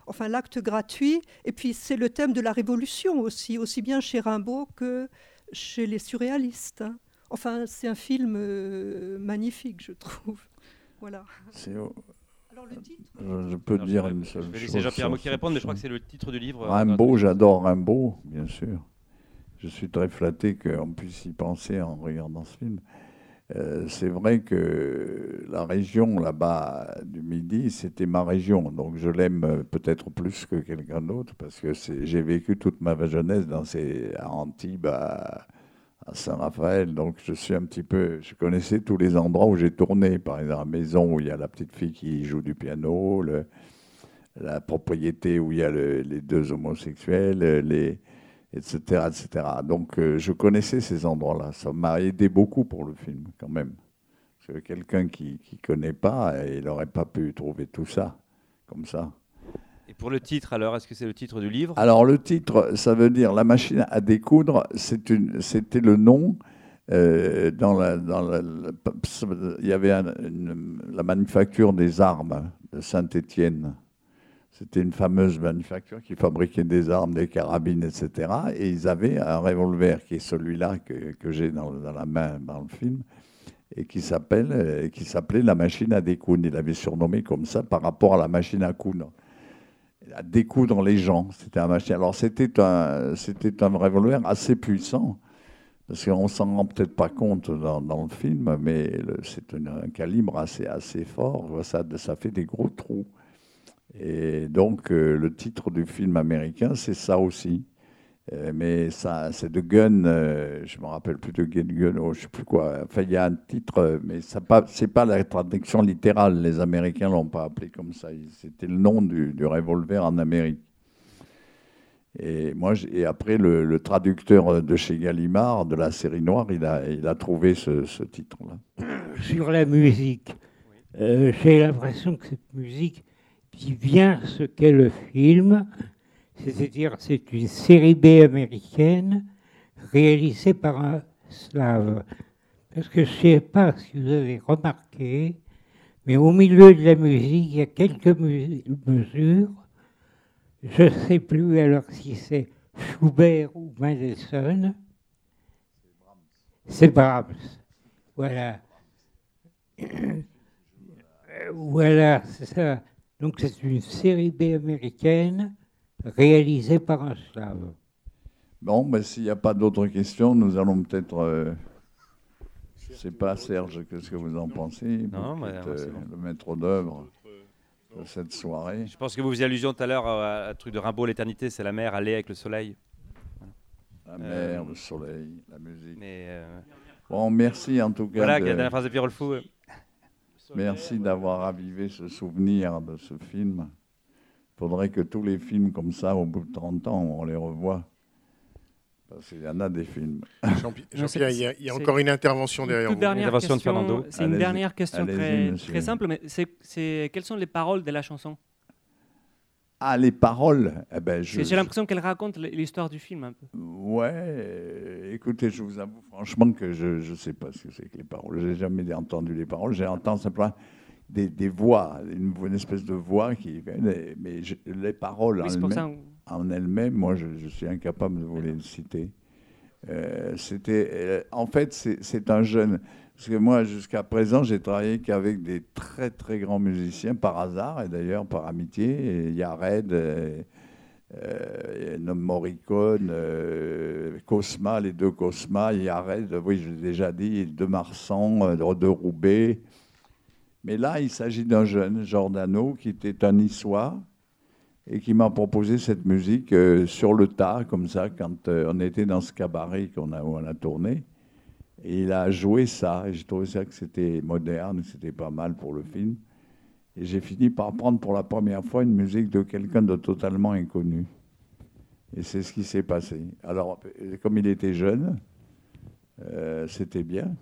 enfin l'acte gratuit. Et puis c'est le thème de la révolution aussi, aussi bien chez Rimbaud que chez les surréalistes. hein. Enfin, c'est un film magnifique, je trouve. Voilà. C'est Alors le titre Je, je peux Alors, dire je- une je seule vais chose. laisser Jean-Pierre Mocky répondre, mais je crois que c'est le titre du livre. euh, Rimbaud, j'adore Rimbaud, bien sûr. Je suis très flatté qu'on puisse y penser en regardant ce film. Euh, c'est vrai que la région là-bas du Midi, c'était ma région, donc je l'aime euh, peut-être plus que quelqu'un d'autre parce que j'ai vécu toute ma jeunesse dans ces à Antibes, à, à Saint-Raphaël, donc je suis un petit peu, je connaissais tous les endroits où j'ai tourné, par exemple la maison où il y a la petite fille qui joue du piano, le, la propriété où il y a le- les deux homosexuels, euh, les, etc., etc. Donc euh, je connaissais ces endroits-là. Ça m'a aidé beaucoup pour le film, quand même. Parce que quelqu'un qui ne connaît pas, euh, il n'aurait pas pu trouver tout ça, comme ça. Et pour le titre, alors, est-ce que c'est le titre du livre? Alors le titre, ça veut dire La machine à découdre, c'était le nom. euh, dans la, dans la- il y avait la manufacture des armes de Saint-Étienne. C'était une fameuse manufacture qui fabriquait des armes, des carabines, etc. Et ils avaient un revolver qui est celui-là que, j'ai dans, dans la main dans le film et qui s'appelle, euh, qui s'appelait la machine à découdre. Il l'avait surnommé comme ça par rapport à la machine à coudre à découdre les gens. C'était un machin. Alors c'était un, c'était un revolver assez puissant, parce qu'on s'en rend peut-être pas compte dans, le film, mais c'est un, calibre assez, assez fort. Ça, ça fait des gros trous. Et donc euh, le titre du film américain, c'est ça aussi. Euh, mais ça, c'est de Gun, euh, je me rappelle plus de Gun, Gun, oh, je sais plus quoi. Enfin, il y a un titre, euh, mais ça pas, pas la traduction littérale. Les Américains l'ont pas appelé comme ça. C'était le nom du, revolver en Amérique. Et moi, et après, le, traducteur de chez Gallimard, de la série noire, il a, trouvé ce, titre-là. sur la musique. Euh, J'ai l'impression que cette musique dit bien ce qu'est le film, c'est-à-dire c'est une série B américaine réalisée par un slave. Parce que je ne sais pas si vous avez remarqué, mais au milieu de la musique, il y a quelques mesures. Je ne sais plus alors si c'est Schubert ou Mendelssohn. C'est Brahms. Voilà. Voilà, c'est ça. Donc c'est une série B américaine réalisée par un slave. Bon, ben, s'il n'y a pas d'autres questions, nous allons peut-être. euh, je ne sais pas, Serge, qu'est-ce que vous en pensez Non, mais, euh, bon. le maître d'œuvre de cette soirée. Je pense que vous faisiez allusion tout à l'heure à un truc de Rimbaud, l'éternité, c'est la mer, aller avec le soleil. La Euh, mer, le soleil, la musique. Mais euh, Bon, merci en tout cas. voilà, de- la dernière phrase de Pierre Fou. Merci d'avoir ravivé ce souvenir de ce film. Il faudrait que tous les films comme ça, au bout de 30 ans, on les revoie. Parce qu'il y en a des films. Jean-Pierre, il y a, il y a c'est- encore une intervention Une derrière toute vous. dernière Intervention de question. Fernando. C'est une dernière question très, simple, mais c'est, quelles sont les paroles de la chanson? Ah, les paroles? Eh ben, J'ai l'impression qu'elle raconte l'histoire du film un peu. Ouais, écoutez, je vous avoue franchement que je ne sais pas ce que c'est que les paroles. Je n'ai jamais entendu les paroles. J'ai entendu simplement des, des voix, une, une espèce de voix qui. Mais je- les paroles Oui, en elles-mêmes, moi, je, je suis incapable de vous les citer. Euh, c'était, euh, en fait, c'est un jeune. Parce que moi, jusqu'à présent, j'ai travaillé qu'avec des très très grands musiciens par hasard et d'ailleurs par amitié. Et Il y a Red, euh, euh, a Morricone, euh, Cosma, les deux Cosma, il y a Red, oui, je l'ai déjà dit, de Marsan, de Roubaix. Mais là, il s'agit d'un jeune, Giordano, qui était un niçois et qui m'a proposé cette musique euh, sur le tas, comme ça, quand euh, on était dans ce cabaret qu'on a, où on a tourné. Et il a joué ça, et j'ai trouvé ça que c'était moderne, que c'était pas mal pour le film. Et j'ai fini par prendre pour la première fois une musique de quelqu'un de totalement inconnu. Et c'est ce qui s'est passé. Alors, euh, comme il était jeune, c'était bien.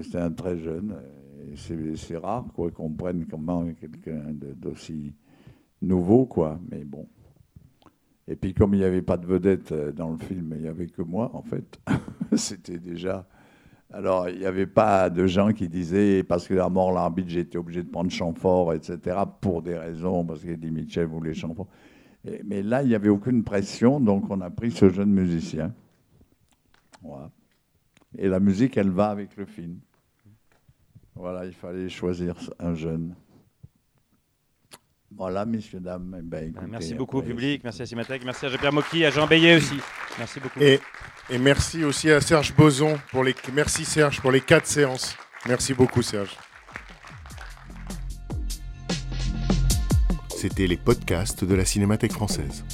C'était un très jeune. C'est rare quoi qu'on prenne comment quelqu'un d'aussi nouveau quoi. Mais bon. Et puis comme il n'y avait pas de vedette euh, dans le film, il n'y avait que moi en fait. C'était déjà. Alors il n'y avait pas de gens qui disaient parce que la mort l'arbitre j'étais obligé de prendre Chamfort etc. pour des raisons parce qu'Eddie Mitchell voulait Chamfort. Et- mais là il n'y avait aucune pression donc on a pris ce jeune musicien. Voilà. Et la musique elle va avec le film. Voilà, il fallait choisir un jeune. Voilà, messieurs, dames. eh ben, écoutez, Merci beaucoup au public, merci à Cinémathèque, merci à Jean-Pierre Mocky, à Jean Bayet aussi. Merci beaucoup. Et, et merci aussi à Serge Boson pour les. Merci Serge pour les quatre séances. Merci beaucoup Serge. C'était les podcasts de la Cinémathèque française.